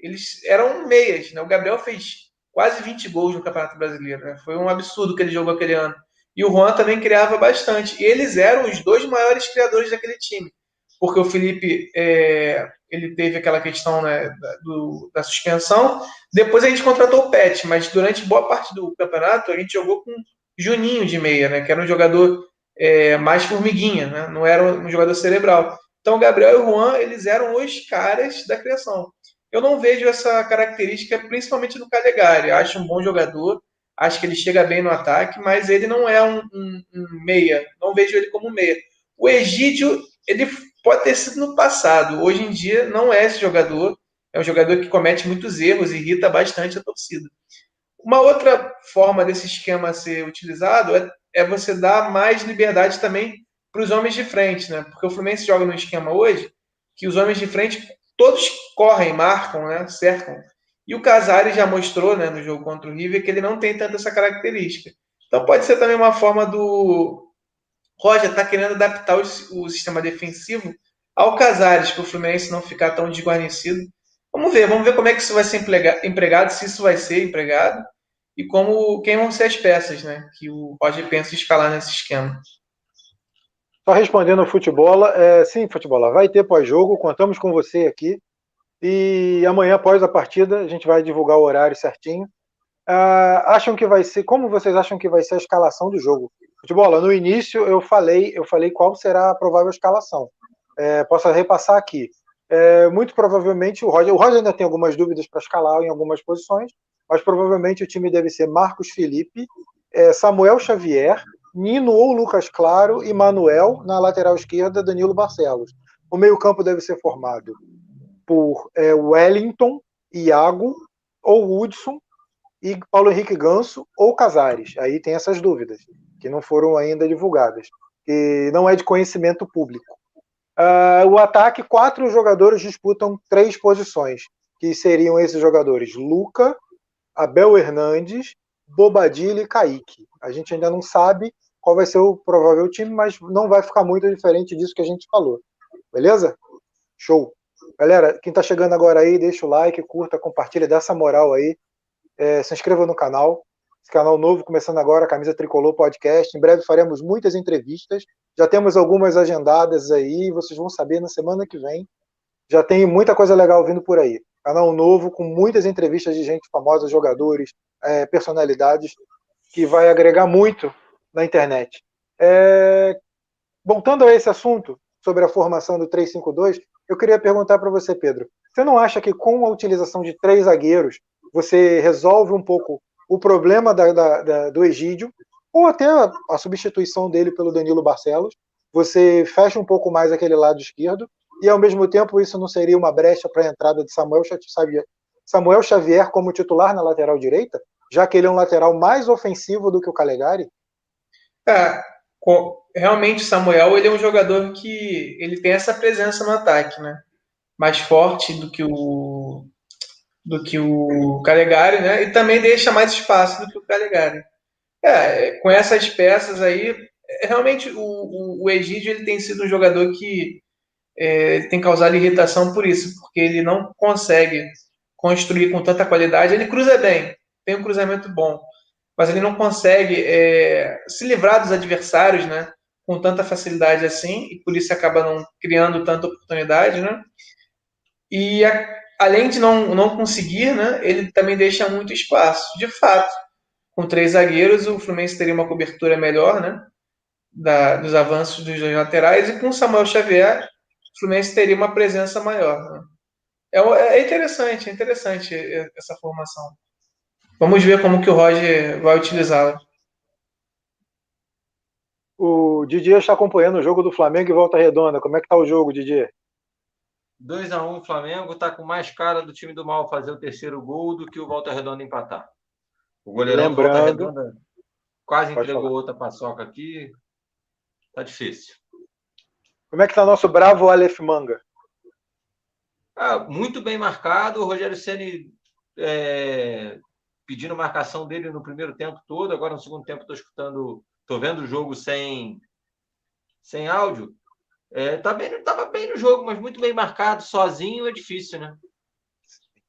eles eram meias, né? O Gabriel fez quase 20 gols no Campeonato Brasileiro. Né? Foi um absurdo que ele jogou aquele ano. E o Juan também criava bastante. E eles eram os dois maiores criadores daquele time. Porque o Felipe é, ele teve aquela questão né, da, do, da suspensão. Depois a gente contratou o Pet, mas durante boa parte do campeonato a gente jogou com Juninho de meia, né, que era um jogador é, mais formiguinha, né, não era um jogador cerebral. Então o Gabriel e o Juan eles eram os caras da criação. Eu não vejo essa característica, principalmente no Calegari. Acho um bom jogador, acho que ele chega bem no ataque, mas ele não é um, um, um meia. Não vejo ele como meia. O Egídio, ele pode ter sido no passado. Hoje em dia, não é esse jogador. É um jogador que comete muitos erros e irrita bastante a torcida. Uma outra forma desse esquema ser utilizado é, é você dar mais liberdade também para os homens de frente, né? Porque o Fluminense joga no esquema hoje que os homens de frente todos correm, marcam, né, cercam. E o Casares já mostrou né, no jogo contra o River que ele não tem tanta essa característica. Então pode ser também uma forma do Roger tá querendo adaptar o, o, sistema defensivo ao Casares, para o Fluminense não ficar tão desguarnecido. Vamos ver, vamos ver como é que isso vai ser empregado, se isso vai ser empregado, e como quem vão ser as peças né, que o Roger pensa escalar nesse esquema. Só respondendo ao futebol, é, sim, futebol, vai ter pós-jogo, contamos com você aqui. E amanhã, após a partida, a gente vai divulgar o horário certinho. Ah, acham que vai ser, como vocês acham que vai ser a escalação do jogo? Futebol, no início eu falei, eu falei qual será a provável escalação. É, posso repassar aqui. É, muito provavelmente o Roger, o Roger ainda tem algumas dúvidas para escalar em algumas posições, mas provavelmente o time deve ser Marcos Felipe, é Samuel Xavier, Nino ou Lucas Claro e Manuel na lateral esquerda, Danilo Barcelos. O meio-campo deve ser formado por é, Wellington, Iago ou Hudson e Paulo Henrique Ganso ou Casares. Aí tem essas dúvidas, que não foram ainda divulgadas. E não é de conhecimento público. Uh, o ataque, quatro jogadores disputam três posições, que seriam esses jogadores: Luca, Abel Hernandes, Bobadilha e Kaique. A gente ainda não sabe qual vai ser o provável time, mas não vai ficar muito diferente disso que a gente falou. Beleza? Show. Galera, quem está chegando agora aí, deixa o like, curta, compartilha, dá essa moral aí. É, se inscreva no canal. Esse canal novo começando agora, Camisa Tricolor Podcast. Em breve faremos muitas entrevistas. Já temos algumas agendadas aí, vocês vão saber na semana que vem. Já tem muita coisa legal vindo por aí. Canal novo com muitas entrevistas de gente famosa, jogadores, é, personalidades, que vai agregar muito na internet. É, voltando a esse assunto sobre a formação do 352, eu queria perguntar para você, Pedro. Você não acha que com a utilização de três zagueiros você resolve um pouco o problema da, da, da, do Egídio, ou até a, a, substituição dele pelo Danilo Barcelos? Você fecha um pouco mais aquele lado esquerdo, e ao mesmo tempo isso não seria uma brecha para a entrada de Samuel Xavier, Samuel Xavier como titular na lateral direita, já que ele é um lateral mais ofensivo do que o Calegari? É, realmente Samuel ele é um jogador que ele tem essa presença no ataque, né? Mais forte do que o do que o Calegari, né? E também deixa mais espaço do que o Calegari. É, com essas peças aí, realmente o, o, o Egídio ele tem sido um jogador que é, tem causado irritação por isso, porque ele não consegue construir com tanta qualidade. Ele cruza bem, tem um cruzamento bom, mas ele não consegue é, se livrar dos adversários, né? Com tanta facilidade assim, e por isso acaba não criando tanta oportunidade, né? E a, além de não, não conseguir, né? Ele também deixa muito espaço. De fato, com três zagueiros, o Fluminense teria uma cobertura melhor, né? Da, dos avanços dos dois laterais, e com o Samuel Xavier, o Fluminense teria uma presença maior. Né? É, é interessante, é interessante essa formação. Vamos ver como que o Roger vai utilizá-la. O Didier está acompanhando o jogo do Flamengo e Volta Redonda. Como é que está o jogo, Didier? 2x1 Flamengo está com mais cara do time do mal fazer o terceiro gol do que o Volta Redonda empatar. O goleirão Lembrando... do Volta Redonda quase entregou falar. outra paçoca aqui. Tá difícil. Como é que está nosso bravo Aleph Manga? Ah, muito bem marcado. O Rogério Ceni é, pedindo marcação dele no primeiro tempo todo. Agora no segundo tempo estou escutando, estou vendo o jogo sem sem áudio. É, tá bem, tava bem no jogo, mas muito bem marcado, sozinho é difícil, né?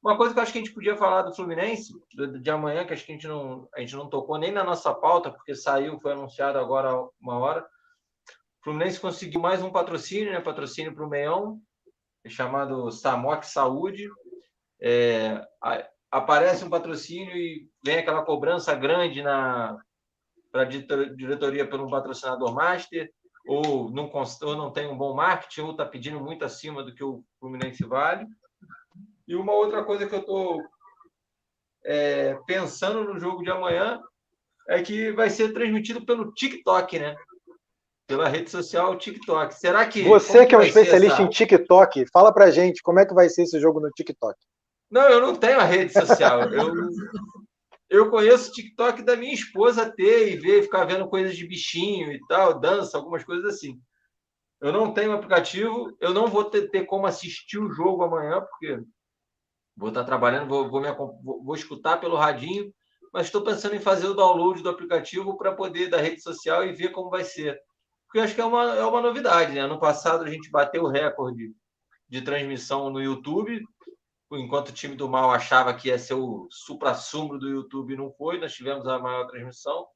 Uma coisa que eu acho que a gente podia falar do Fluminense de, amanhã, que acho que a gente não a gente não tocou nem na nossa pauta, porque saiu, foi anunciado agora uma hora. O Fluminense conseguiu mais um patrocínio, né? Patrocínio para o Meião, chamado Samoc Saúde. É, aparece um patrocínio e vem aquela cobrança grande na para a diretoria pelo patrocinador master, ou não, ou não tem um bom marketing, ou está pedindo muito acima do que o Fluminense vale. E uma outra coisa que eu estou é, pensando no jogo de amanhã é que vai ser transmitido pelo TikTok, né? Pela rede social TikTok. Será que. Você que é um especialista essa... em TikTok, fala pra gente como é que vai ser esse jogo no TikTok. Não, eu não tenho a rede social. Eu, eu conheço o TikTok da minha esposa ter e ver, ficar vendo coisas de bichinho e tal, dança, algumas coisas assim. Eu não tenho aplicativo, eu não vou ter, ter como assistir o jogo amanhã, porque vou estar trabalhando, vou, vou, me, vou, vou escutar pelo radinho, mas estou pensando em fazer o download do aplicativo para poder da rede social e ver como vai ser. Porque eu acho que é uma, é uma novidade, né? Ano passado a gente bateu o recorde de transmissão no YouTube, enquanto o time do mal achava que ia ser o supra-sumo do YouTube, não foi. Nós tivemos a maior transmissão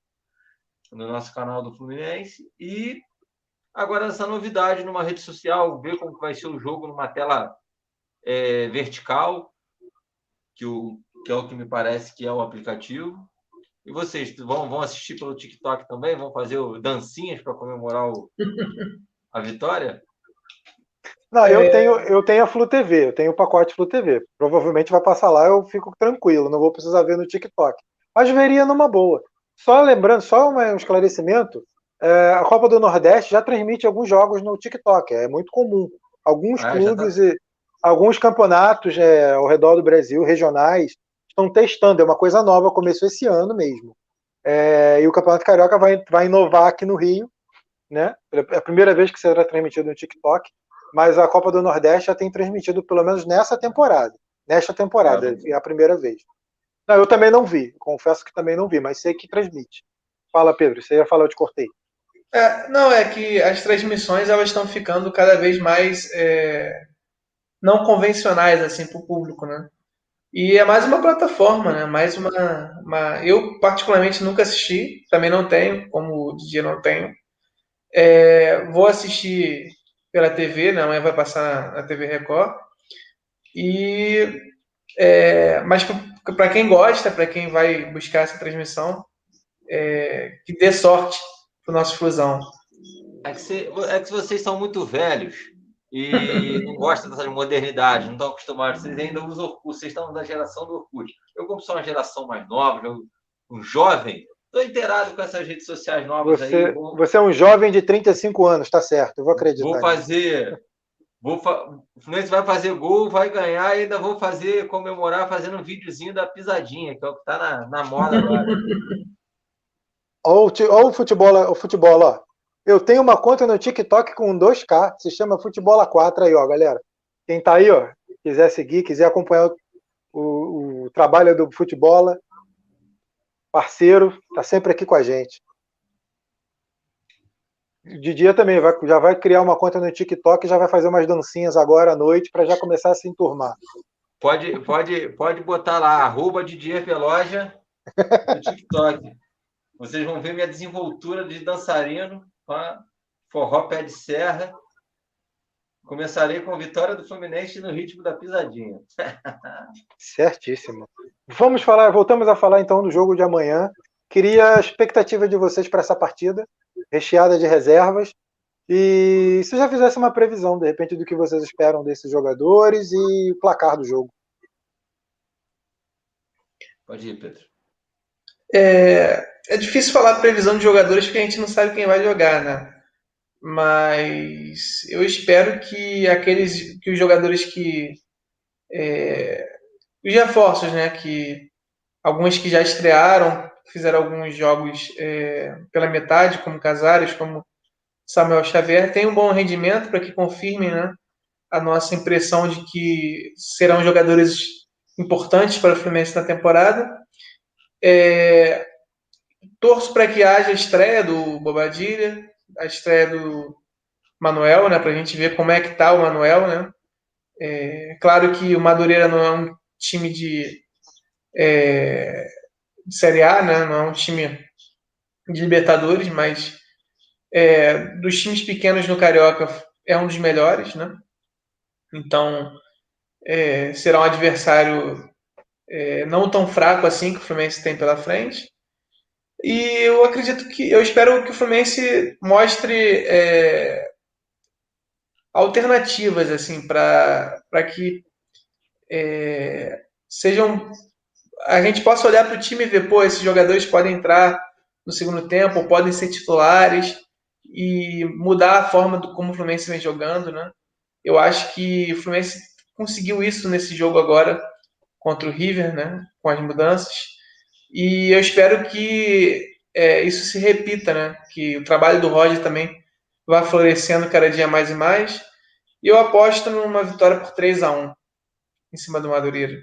no nosso canal do Fluminense. E agora essa novidade numa rede social, ver como vai ser o jogo numa tela é, vertical, que, o, que é o que me parece que é o aplicativo. E vocês vão, vão assistir pelo TikTok também? Vão fazer o, dancinhas para comemorar o, a vitória? Não, eu, é... tenho, eu tenho a Flu TV, eu tenho o pacote Flu TV. Provavelmente vai passar lá, eu fico tranquilo, não vou precisar ver no TikTok. Mas veria numa boa. Só lembrando, só um esclarecimento, é, a Copa do Nordeste já transmite alguns jogos no TikTok, é muito comum. Alguns ah, clubes tá... e alguns campeonatos é, ao redor do Brasil, regionais, estão testando, é uma coisa nova, começou esse ano mesmo. É, e o Campeonato Carioca vai, vai inovar aqui no Rio, né? É a primeira vez que será transmitido no TikTok, mas a Copa do Nordeste já tem transmitido pelo menos nessa temporada. Nesta temporada, é, a primeira vez. Não, eu também não vi, confesso que também não vi, mas sei que transmite. Fala, Pedro, você ia falar, eu te cortei. É, não, é que as transmissões elas estão ficando cada vez mais é, não convencionais assim para o público, né? E é mais uma plataforma, né? Mais uma, uma, Eu particularmente nunca assisti, também não tenho, como o DJ não tenho. É, vou assistir pela TV, né? Amanhã vai passar na TV Record. E é, mas para quem gosta, para quem vai buscar essa transmissão, é, que dê sorte para o nosso Fusão. É que, cê, é que vocês são muito velhos e não gostam dessa modernidade, não estão acostumados. Vocês ainda usam Orkut, vocês estão da geração do Orkut. Eu, como sou uma geração mais nova, um jovem, estou inteirado com essas redes sociais novas você, aí. Vou... Você é um jovem de 35 anos, tá certo, eu vou acreditar. Vou fazer. Vou fa... O Fluminense vai fazer gol, vai ganhar e ainda vou fazer, comemorar fazendo um videozinho da pisadinha, que é o que está na, na moda agora. Olha o futebol, o futebol, ó. Eu tenho uma conta no TikTok com 2K, se chama Futebol 4 aí, ó, galera. Quem tá aí, ó, quiser seguir, quiser acompanhar o, o trabalho do futebol, parceiro, tá sempre aqui com a gente. De dia também, vai, já vai criar uma conta no TikTok e já vai fazer umas dancinhas agora à noite para já começar a se enturmar. Pode, pode, pode botar lá, arroba Didier Veloja no TikTok. Vocês vão ver minha desenvoltura de dançarino forró pé de serra. Começarei com a vitória do Fluminense no ritmo da pisadinha. Certíssimo. Vamos falar, voltamos a falar então do jogo de amanhã. Queria a expectativa de vocês para essa partida, recheada de reservas. E se já fizesse uma previsão, de repente, do que vocês esperam desses jogadores e o placar do jogo. Pode ir, Pedro. É, é difícil falar previsão de jogadores porque a gente não sabe quem vai jogar, né? Mas eu espero que aqueles, que os jogadores que é, os reforços, né? Que alguns que já estrearam, fizeram alguns jogos é, pela metade, como Casares, como Samuel Xavier, tenham um bom rendimento para que confirmem, né? A nossa impressão de que serão jogadores importantes para o Fluminense na temporada. É, Torço para que haja a estreia do Bobadilha, a estreia do Manuel, né, para a gente ver como é que está o Manuel, né. É, claro que o Madureira não é um time de, é, de Série A, né, não é um time de Libertadores, mas é, dos times pequenos no Carioca é um dos melhores, né. Então é, será um adversário é, não tão fraco assim que o Fluminense tem pela frente. E eu acredito que, eu espero que o Fluminense mostre é, alternativas assim para que é, sejam a gente possa olhar para o time e ver, pô, esses jogadores podem entrar no segundo tempo, podem ser titulares e mudar a forma do como o Fluminense vem jogando, né? Eu acho que o Fluminense conseguiu isso nesse jogo agora contra o River, né? Com as mudanças. E eu espero que é, isso se repita, né? Que o trabalho do Roger também vá florescendo cada dia mais e mais. E eu aposto numa vitória por 3 a 1 em cima do Madureira.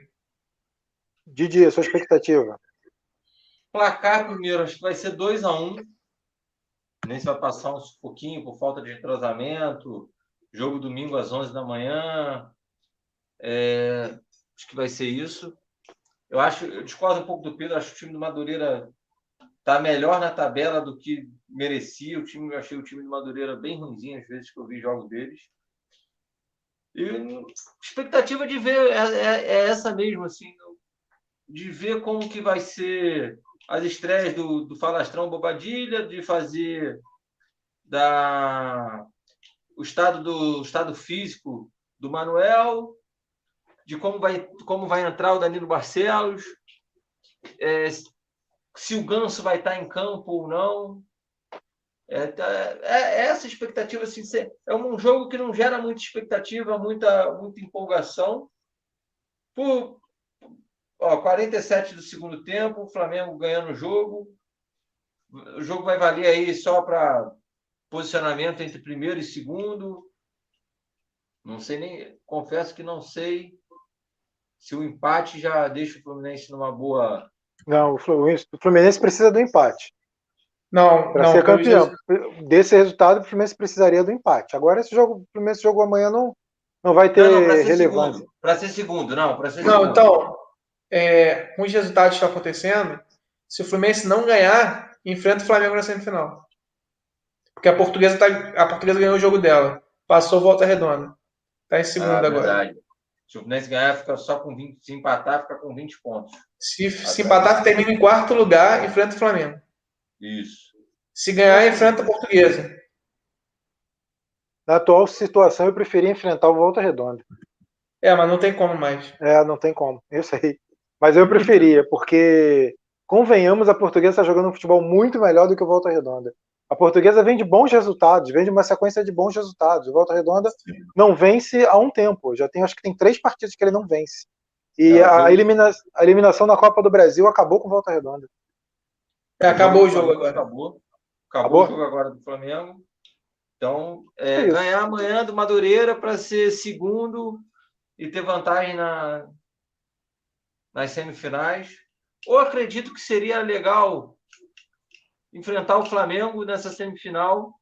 Didi, a sua expectativa? Placar primeiro, acho que vai ser 2 a 1 Nem se vai passar um pouquinho por falta de entrosamento. Jogo domingo às 11 da manhã. É, acho que vai ser isso. Eu acho, eu discordo um pouco do Pedro, acho que o time do Madureira está melhor na tabela do que merecia. O time, eu achei o time do Madureira bem ruimzinho às vezes que eu vi jogos deles. E expectativa de ver é, é, é, essa mesmo, assim, de ver como que vai ser as estreias do, do Falastrão Bobadilha, de fazer da o estado do o estado físico do Manuel, de como vai, como vai entrar o Danilo Barcelos, é, se o Ganso vai estar em campo ou não. É, é, é essa expectativa, assim, é um jogo que não gera muita expectativa, muita, muita empolgação. Por ó, 47 do segundo tempo, o Flamengo ganhando o jogo. O jogo vai valer aí só para posicionamento entre primeiro e segundo. Não sei nem, confesso que não sei se o empate já deixa o Fluminense numa boa. Não, o Fluminense precisa do empate. Não, para ser campeão. Desse resultado, o Fluminense precisaria do empate. Agora, esse jogo, o Fluminense jogo amanhã não, não vai ter não, não, relevância. Para ser segundo, não, para ser não, segundo. então, é, com os resultados que estão acontecendo, se o Fluminense não ganhar, enfrenta o Flamengo na semifinal. Porque a portuguesa, tá, a portuguesa ganhou o jogo dela. Passou volta redonda. Está em segundo ah, agora. Verdade. Se o Fluminense ganhar, fica só com 20. Se empatar, fica com 20 pontos. Se, se empatar, termina em quarto lugar, enfrenta o Flamengo. Isso. Se ganhar, enfrenta a portuguesa. Na atual situação, eu preferia enfrentar o Volta Redonda. É, mas não tem como mais. É, não tem como, eu sei. Mas eu preferia, porque, convenhamos, a portuguesa está jogando um futebol muito melhor do que o Volta Redonda. A portuguesa vem de bons resultados, vem de uma sequência de bons resultados. O Volta Redonda Sim. não vence há um tempo. Já tem, acho que tem três partidas que ele não vence. E é, a, elimina, a eliminação na Copa do Brasil acabou com o Volta Redonda. É, acabou o jogo agora. Acabou. Acabou, acabou? o jogo agora do Flamengo. Então, é, é ganhar amanhã do Madureira para ser segundo e ter vantagem na, nas semifinais. Ou acredito que seria legal enfrentar o Flamengo nessa semifinal,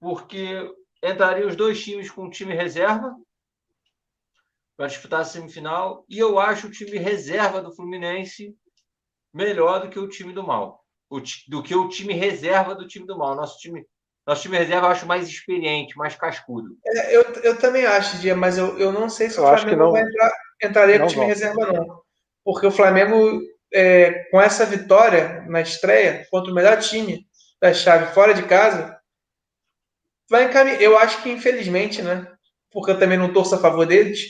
porque entrariam os dois times com time reserva para disputar a semifinal, e eu acho o time reserva do Fluminense melhor do que o time do Mal, do que o time reserva do time do Mal. Nosso time nosso time reserva eu acho mais experiente, mais cascudo. É, eu, eu também acho, Dia, mas eu, eu não sei se eu o Flamengo não, vai entrar, entraria com o time reserva, não. Porque o Flamengo, é, com essa vitória na estreia, contra o melhor time da chave fora de casa, vai encaminhar. Eu acho que, infelizmente, né? Porque eu também não torço a favor deles,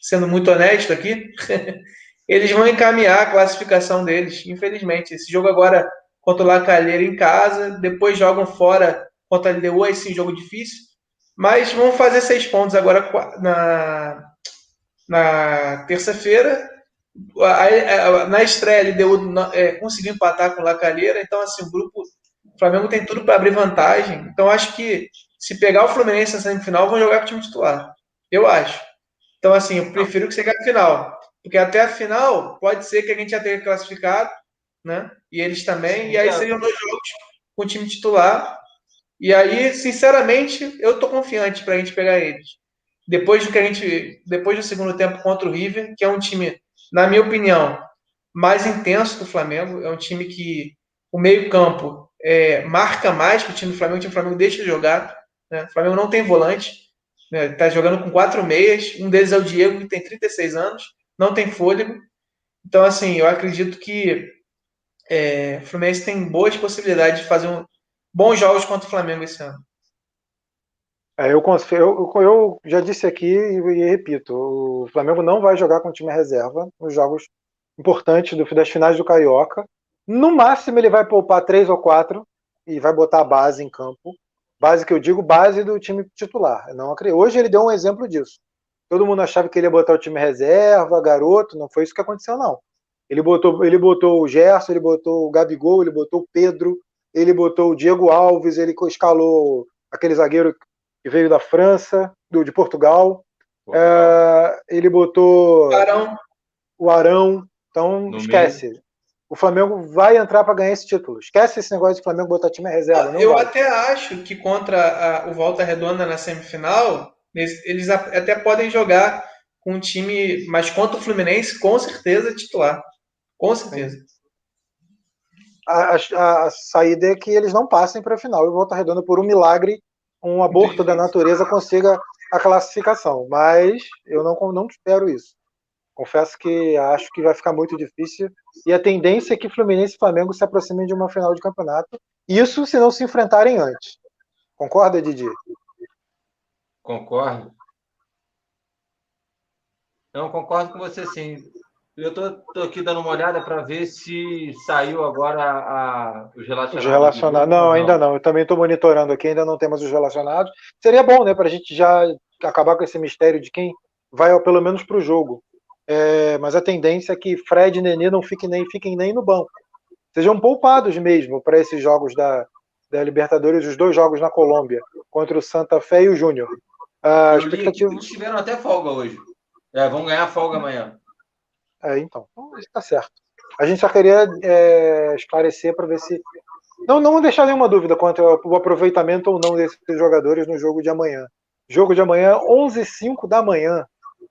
sendo muito honesto aqui, eles vão encaminhar a classificação deles, infelizmente. Esse jogo agora contra o Lacalheira em casa, depois jogam fora contra a LDU, esse jogo difícil. Mas vamos fazer seis pontos agora na, na terça-feira. Na estreia, a LDU é, conseguiu empatar com o Lacalheira. Então, assim, o grupo o Flamengo tem tudo para abrir vantagem. Então, acho que se pegar o Fluminense na semifinal, vão jogar com o time titular. Eu acho. Então, assim, eu prefiro que chegue a final. Porque até a final, pode ser que a gente já tenha classificado, né? E eles também. Sim, e aí seriam dois jogos com o time titular. E aí, sinceramente, eu tô confiante para a gente pegar eles. Depois do que a gente, depois do segundo tempo contra o River, que é um time, na minha opinião, mais intenso do Flamengo, é um time que o meio-campo é, marca mais que o time do Flamengo, o time do Flamengo deixa de jogar. Né? O Flamengo não tem volante, né? tá jogando com quatro meias, um deles é o Diego, que tem 36 anos, não tem fôlego. Então, assim, eu acredito que é, o Fluminense tem boas possibilidades de fazer um, bons jogos contra o Flamengo esse ano. É, eu, eu, eu, já disse aqui e, e, repito: o Flamengo não vai jogar com time reserva nos jogos importantes do, das finais do Carioca. No máximo, ele vai poupar três ou quatro e vai botar a base em campo. Base que eu digo, base do time titular. Não acredito. Hoje ele deu um exemplo disso. Todo mundo achava que ele ia botar o time reserva, garoto. Não foi isso que aconteceu, não. Ele botou, ele botou o Gerson, ele botou o Gabigol, ele botou o Pedro, ele botou o Diego Alves, ele escalou aquele zagueiro que veio da França, do, de Portugal. É, ele botou o Arão. O Arão. Então, no esquece. Meio. O Flamengo vai entrar para ganhar esse título. Esquece esse negócio de Flamengo botar time reserva. eu vai. até acho que contra a, o Volta Redonda na semifinal, eles, eles até podem jogar com um time, mas contra o Fluminense, com certeza titular. Com certeza a, a, a, saída é que eles não passem para a final e Volta Redonda, por um milagre, um aborto da natureza, consiga a classificação. Mas eu não, não espero isso. Confesso que acho que vai ficar muito difícil. E a tendência é que Fluminense e Flamengo se aproximem de uma final de campeonato. Isso se não se enfrentarem antes. Concorda, Didi? Concordo. Não, concordo com você sim. Eu estou aqui dando uma olhada para ver se saiu agora a, os relacionados. Os relacionados. Não, não, ainda não. Eu também estou monitorando aqui, ainda não temos os relacionados. Seria bom, né, para a gente já acabar com esse mistério de quem vai pelo menos para o jogo. É, mas a tendência é que Fred e Nenê não fiquem nem, fiquem nem no banco. Sejam poupados mesmo para esses jogos da, da Libertadores, os dois jogos na Colômbia, contra o Santa Fé e o Júnior. A expectativa... Eles tiveram até folga hoje. É, vão ganhar folga amanhã. É, então, então está certo. A gente só queria é, esclarecer para ver se. Não, não deixar nenhuma dúvida quanto ao aproveitamento ou não desses jogadores no jogo de amanhã. Jogo de amanhã, 11h05 da manhã,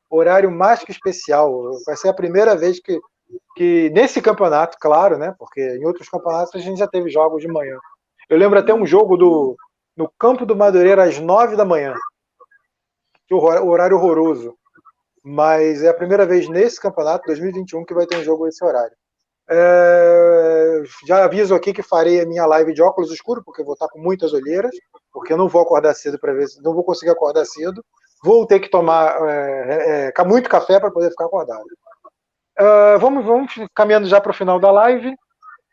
horário mais que especial. Vai ser a primeira vez que, que nesse campeonato, claro, né? Porque em outros campeonatos a gente já teve jogos de manhã. Eu lembro até um jogo do, no campo do Madureira às 9 da manhã. O horário horroroso mas é a primeira vez nesse campeonato 2021 que vai ter um jogo esse horário. É, já aviso aqui que farei a minha live de óculos escuros, porque vou estar com muitas olheiras, porque eu não vou acordar cedo para ver, não vou conseguir acordar cedo. Vou ter que tomar é, é, muito café para poder ficar acordado. É, vamos, vamos caminhando já para o final da live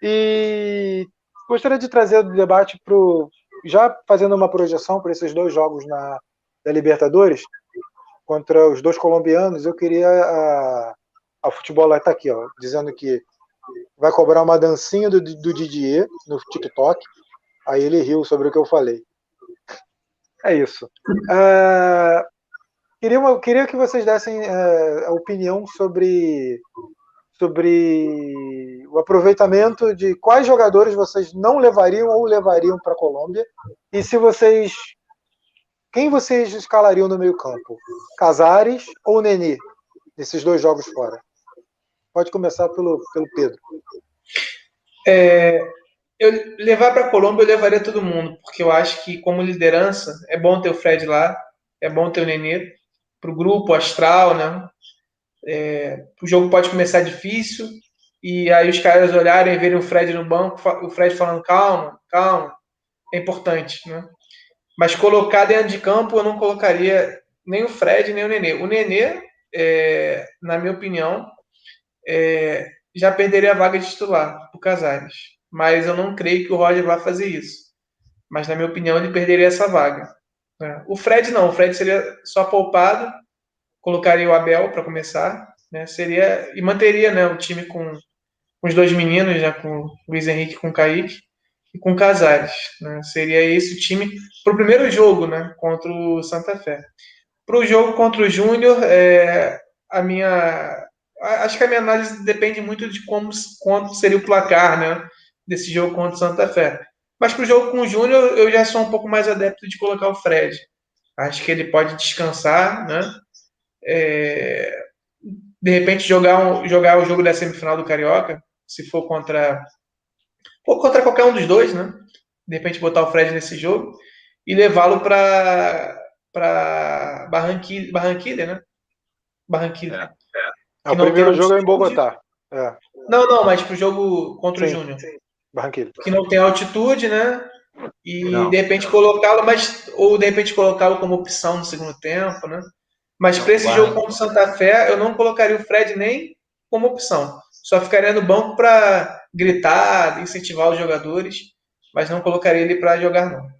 e gostaria de trazer o debate para já fazendo uma projeção para esses dois jogos na da Libertadores contra os dois colombianos, eu queria a, a futebol está aqui, ó, dizendo que vai cobrar uma dancinha do, do Didier no TikTok. Aí ele riu sobre o que eu falei. É isso. Uh, queria, uma, queria que vocês dessem uh, a opinião sobre, sobre o aproveitamento de quais jogadores vocês não levariam ou levariam para a Colômbia e se vocês quem vocês escalariam no meio-campo? Casares ou Nenê? Nesses dois jogos fora. Pode começar pelo, pelo Pedro. É, eu levar para Colômbia, eu levaria todo mundo, porque eu acho que, como liderança, é bom ter o Fred lá, é bom ter o Nenê para o grupo astral, né? É, o jogo pode começar difícil e aí os caras olharem e verem o Fred no banco, o Fred falando calma, calma, é importante, né? Mas colocar dentro de campo, eu não colocaria nem o Fred, nem o Nenê. O Nenê, é, na minha opinião, é, já perderia a vaga de titular o Casares. Mas eu não creio que o Roger vá fazer isso. Mas, na minha opinião, ele perderia essa vaga. Né? O Fred não, o Fred seria só poupado, colocaria o Abel para começar, né? seria e manteria né, o time com, os dois meninos, já com o Luiz Henrique e com o Kaique e com Casares. Né? Seria esse o time para o primeiro jogo né, contra o Santa Fé. Para o jogo contra o Júnior, é, a minha. Acho que a minha análise depende muito de como quanto seria o placar né, desse jogo contra o Santa Fé. Mas para o jogo com o Júnior, eu já sou um pouco mais adepto de colocar o Fred. Acho que ele pode descansar, né? É, de repente jogar, um, jogar o jogo da semifinal do Carioca, se for contra ou contra qualquer um dos dois, né? De repente botar o Fred nesse jogo e levá-lo para para Barranquilla, Barranquilla, né? Barranquilla. É, é. é o primeiro jogo é em Bogotá. É. Não, não, mas pro jogo contra sim, o Júnior. Barranquilla. Que não tem altitude, né? E não. de repente colocá-lo, mas ou de repente colocá-lo como opção no segundo tempo, né? Mas para esse jogo contra o Santa Fé, eu não colocaria o Fred nem como opção. Só ficaria no banco para gritar, incentivar os jogadores, mas não colocaria ele para jogar, não.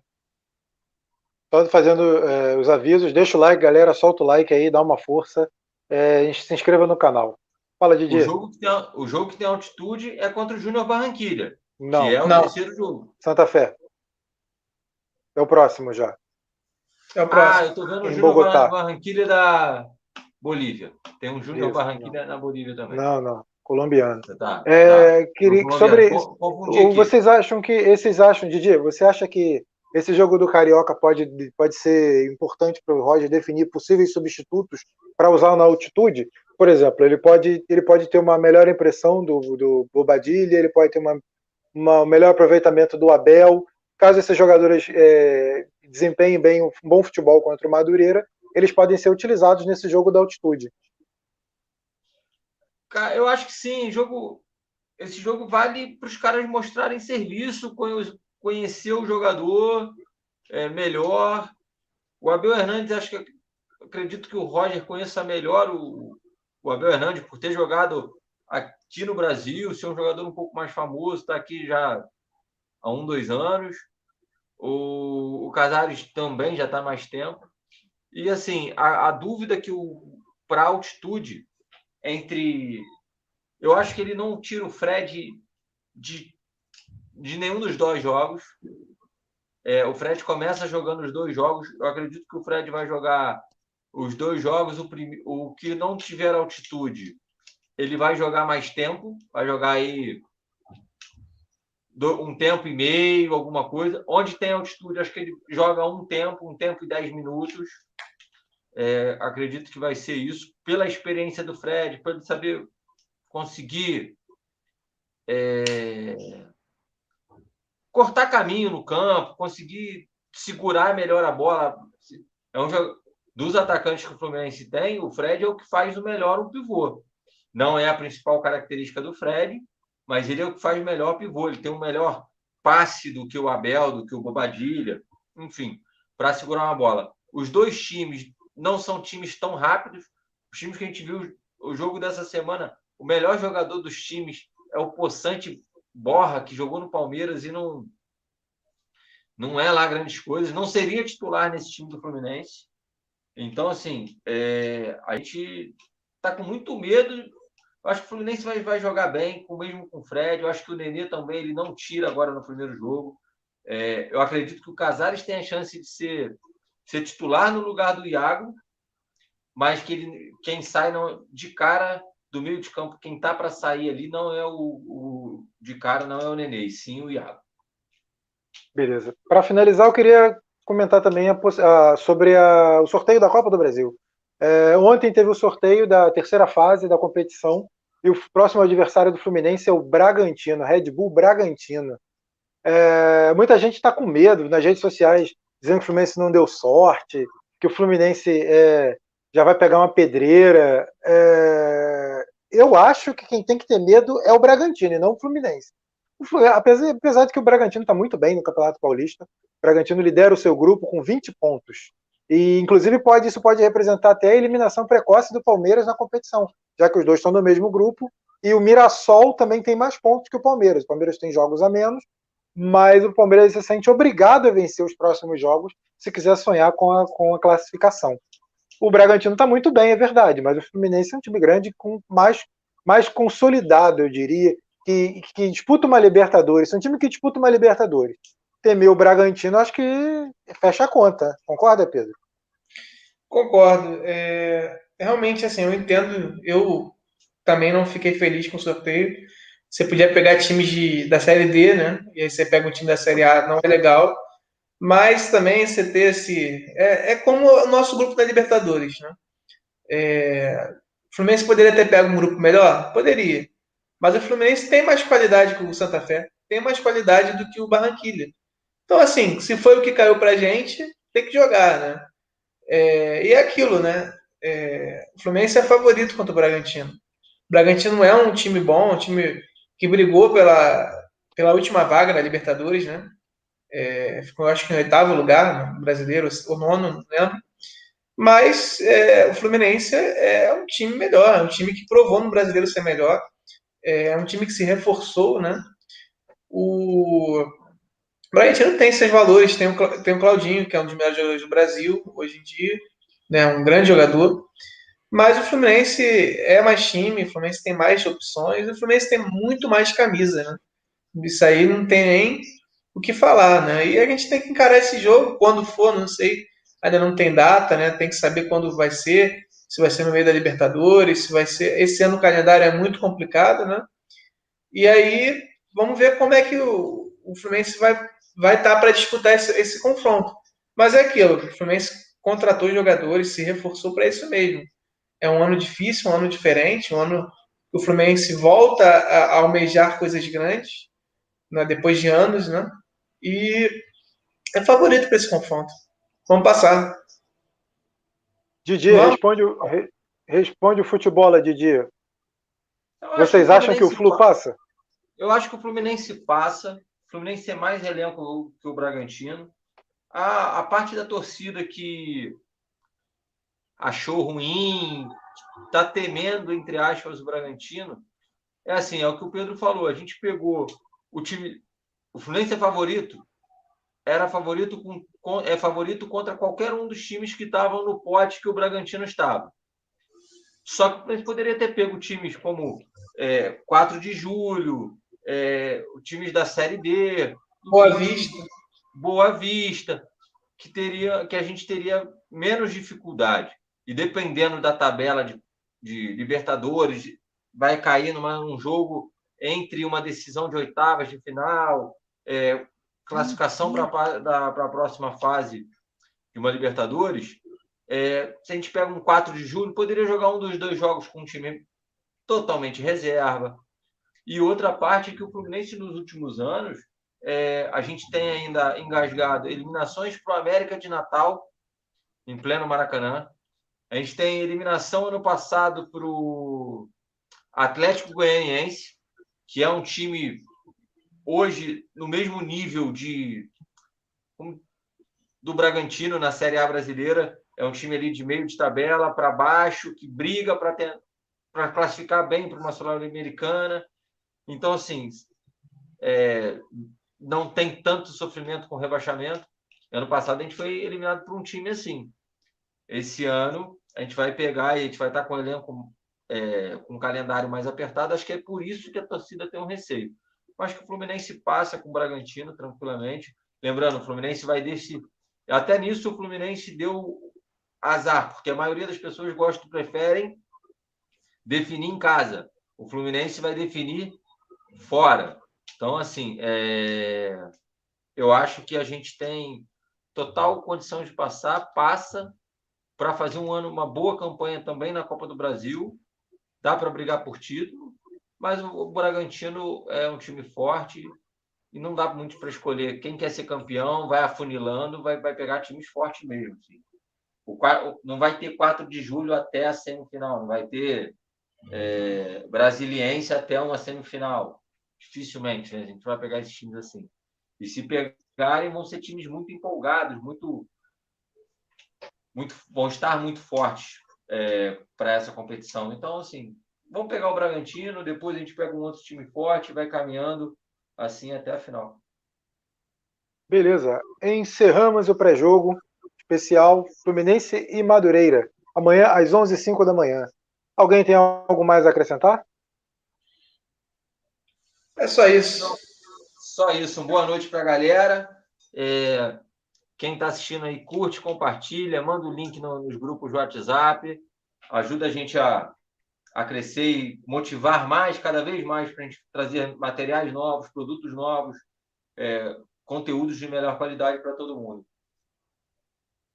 Só fazendo é, os avisos, deixa o like, galera, solta o like aí, dá uma força, é, se inscreva no canal. Fala, Didi. O jogo que tem, o jogo que tem altitude é contra o Júnior Barranquilha, não, que é o não. terceiro jogo. Santa Fé. É o próximo já. É o próximo. Ah, eu tô vendo o Júnior Barranquilha da Bolívia. Tem um Júnior Barranquilha não. na Bolívia também. Não, não colombiano. Tá, é, tá. Queria, sobre vocês acham que esses acham, Didi, você acha que esse jogo do Carioca pode, pode ser importante para o Roger definir possíveis substitutos para usar na altitude? Por exemplo, ele pode, ele pode ter uma melhor impressão do, do Bobadilha, ele pode ter uma, uma, um melhor aproveitamento do Abel. Caso esses jogadores é, desempenhem bem um bom futebol contra o Madureira, eles podem ser utilizados nesse jogo da altitude. Eu acho que sim. Jogo, esse jogo vale para os caras mostrarem serviço, conhecer o jogador é, melhor. O Abel Hernandes, acho que acredito que o Roger conheça melhor o, o Abel Hernandes por ter jogado aqui no Brasil, ser um jogador um pouco mais famoso, está aqui já há um, dois anos. O, o Casares também já está mais tempo. E assim, a, a dúvida que o para altitude entre. Eu acho que ele não tira o Fred de, de nenhum dos dois jogos. É, o Fred começa jogando os dois jogos. Eu acredito que o Fred vai jogar os dois jogos. O, prim... o que não tiver altitude, ele vai jogar mais tempo. Vai jogar aí um tempo e meio, alguma coisa. Onde tem altitude, acho que ele joga um tempo, um tempo e dez minutos. É, acredito que vai ser isso, pela experiência do Fred, para saber conseguir é, cortar caminho no campo, conseguir segurar melhor a bola. É um dos atacantes que o Fluminense tem, o Fred é o que faz o melhor um pivô. Não é a principal característica do Fred, mas ele é o que faz o melhor pivô. Ele tem o melhor passe do que o Abel, do que o Bobadilha, enfim, para segurar uma bola. Os dois times não são times tão rápidos. Os times que a gente viu o jogo dessa semana, o melhor jogador dos times é o Poçante Borra, que jogou no Palmeiras e não não é lá grandes coisas, não seria titular nesse time do Fluminense. Então, assim, é, a gente está com muito medo. Eu acho que o Fluminense vai, vai jogar bem, com, mesmo com o Fred. Eu acho que o Nenê também ele não tira agora no primeiro jogo. É, eu acredito que o Casares tem a chance de ser ser titular no lugar do Iago, mas que ele, quem sai não, de cara do meio de campo, quem tá para sair ali não é o, o, de cara, não é o Nenê, sim o Iago. Beleza. Para finalizar, eu queria comentar também a, a, sobre a, o sorteio da Copa do Brasil. É, ontem teve o sorteio da terceira fase da competição e o próximo adversário do Fluminense é o Bragantino, Red Bull Bragantino. É, muita gente está com medo nas redes sociais dizendo que o Fluminense não deu sorte, que o Fluminense é, já vai pegar uma pedreira. É, eu acho que quem tem que ter medo é o Bragantino e não o Fluminense. O, apesar, apesar de que o Bragantino está muito bem no Campeonato Paulista, o Bragantino lidera o seu grupo com 20 pontos. E, inclusive, pode, isso pode representar até a eliminação precoce do Palmeiras na competição, já que os dois estão no mesmo grupo. E o Mirassol também tem mais pontos que o Palmeiras. O Palmeiras tem jogos a menos, mas o Palmeiras se sente obrigado a vencer os próximos jogos se quiser sonhar com a, com a classificação. O Bragantino está muito bem, é verdade, mas o Fluminense é um time grande com mais, mais consolidado, eu diria, que, que disputa uma Libertadores. É um time que disputa uma Libertadores. Temer o Bragantino, acho que fecha a conta. Concorda, Pedro? Concordo. É, realmente, assim, eu entendo. Eu também não fiquei feliz com o sorteio você podia pegar times de, da Série D, né? E aí você pega um time da Série A, não é legal. Mas também você ter esse. É, é como o nosso grupo da Libertadores, né? É, o Fluminense poderia ter pego um grupo melhor? Poderia. Mas o Fluminense tem mais qualidade que o Santa Fé, tem mais qualidade do que o Barranquilha. Então, assim, se foi o que caiu pra gente, tem que jogar, né? É, e é aquilo, né? É, o Fluminense é favorito contra o Bragantino. O Bragantino é um time bom, um time que brigou pela, pela última vaga da Libertadores, né? É, ficou, acho que, em oitavo lugar no brasileiro, ou nono, não lembro. Mas é, o Fluminense é um time melhor, é um time que provou no brasileiro ser melhor, é um time que se reforçou, né? O Bragantino tem seus valores, tem o, tem o Claudinho, que é um dos melhores jogadores do Brasil hoje em dia, né? um grande jogador. Mas o Fluminense é mais time, o Fluminense tem mais opções, o Fluminense tem muito mais camisa, né? Isso aí não tem nem o que falar, né? E a gente tem que encarar esse jogo quando for, não sei, ainda não tem data, né? Tem que saber quando vai ser, se vai ser no meio da Libertadores, se vai ser. Esse ano o calendário é muito complicado, né? E aí vamos ver como é que o, o Fluminense vai vai estar tá para disputar esse, esse confronto. Mas é aquilo, o Fluminense contratou jogadores, se reforçou para isso mesmo é um ano difícil, um ano diferente, um ano que o Fluminense volta a, almejar coisas grandes, né, depois de anos, né? E é favorito para esse confronto. Vamos passar. Didi, Vamos? responde, re, responde o futebol, Didi. Vocês acham que o Flu passa? Eu acho que o Fluminense passa. O Fluminense é mais elenco que o Bragantino. A, a parte da torcida que achou ruim, está temendo, entre aspas, o Bragantino, é assim, é o que o Pedro falou. A gente pegou o time. O Fluminense é favorito. Era favorito com, é favorito contra qualquer um dos times que estavam no pote que o Bragantino estava. Só que o Fluminense poderia ter pego times como é, 4 de julho, é, times da Série D, Boa Vista. Boa Vista, que, teria, que a gente teria menos dificuldade. E dependendo da tabela de, de Libertadores, vai cair numa, num jogo entre uma decisão de oitavas de final, é, classificação para a próxima fase de uma Libertadores. É, se a gente pega um 4 de julho, poderia jogar um dos dois jogos com um time totalmente reserva. E outra parte é que o Fluminense, nos últimos anos, é, a gente tem ainda engasgado eliminações para o América de Natal, em pleno Maracanã. A gente tem eliminação ano passado para o Atlético Goianiense, que é um time hoje no mesmo nível de do Bragantino na Série A brasileira. É um time ali de meio de tabela para baixo, que briga para classificar bem para uma Sul-Americana. Então, assim, é, não tem tanto sofrimento com rebaixamento. Ano passado a gente foi eliminado por um time assim. Esse ano a gente vai pegar e a gente vai estar com o elenco é, com um calendário mais apertado. Acho que é por isso que a torcida tem um receio. Acho que o Fluminense passa com o Bragantino tranquilamente. Lembrando, o Fluminense vai desse. Até nisso o Fluminense deu azar, porque a maioria das pessoas gostam, preferem definir em casa. O Fluminense vai definir fora. Então, assim, é... eu acho que a gente tem total condição de passar, passa para fazer um ano, uma boa campanha também na Copa do Brasil. Dá para brigar por título, mas o Bragantino é um time forte e não dá muito para escolher quem quer ser campeão, vai afunilando, vai, vai pegar times fortes mesmo. Assim. O, não vai ter 4 de julho até a semifinal, não vai ter é, Brasiliense até uma semifinal. Dificilmente, né? A gente vai pegar esses times assim. E se pegarem, vão ser times muito empolgados, muito, muito vão estar muito fortes é, para essa competição. Então, assim, vamos pegar o Bragantino, depois a gente pega um outro time forte, vai caminhando assim até a final. Beleza. Encerramos o pré-jogo especial Fluminense e Madureira. Amanhã às 11h05 da manhã. Alguém tem algo mais a acrescentar? É só isso. Só isso. Boa noite para a galera. É, quem está assistindo aí, curte, compartilha, manda o link no, nos grupos WhatsApp. Ajuda a gente a, a crescer e motivar mais, cada vez mais, para a gente trazer materiais novos, produtos novos, é, conteúdos de melhor qualidade para todo mundo.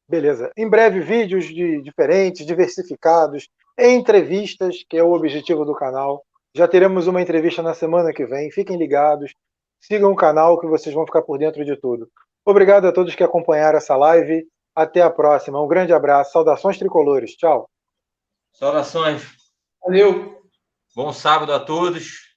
Beleza. Em breve, vídeos de, diferentes, diversificados, entrevistas, que é o objetivo do canal. Já teremos uma entrevista na semana que vem. Fiquem ligados. Sigam o canal que vocês vão ficar por dentro de tudo. Obrigado a todos que acompanharam essa live. Até a próxima. Um grande abraço. Saudações tricolores. Tchau. Saudações. Valeu. Bom sábado a todos.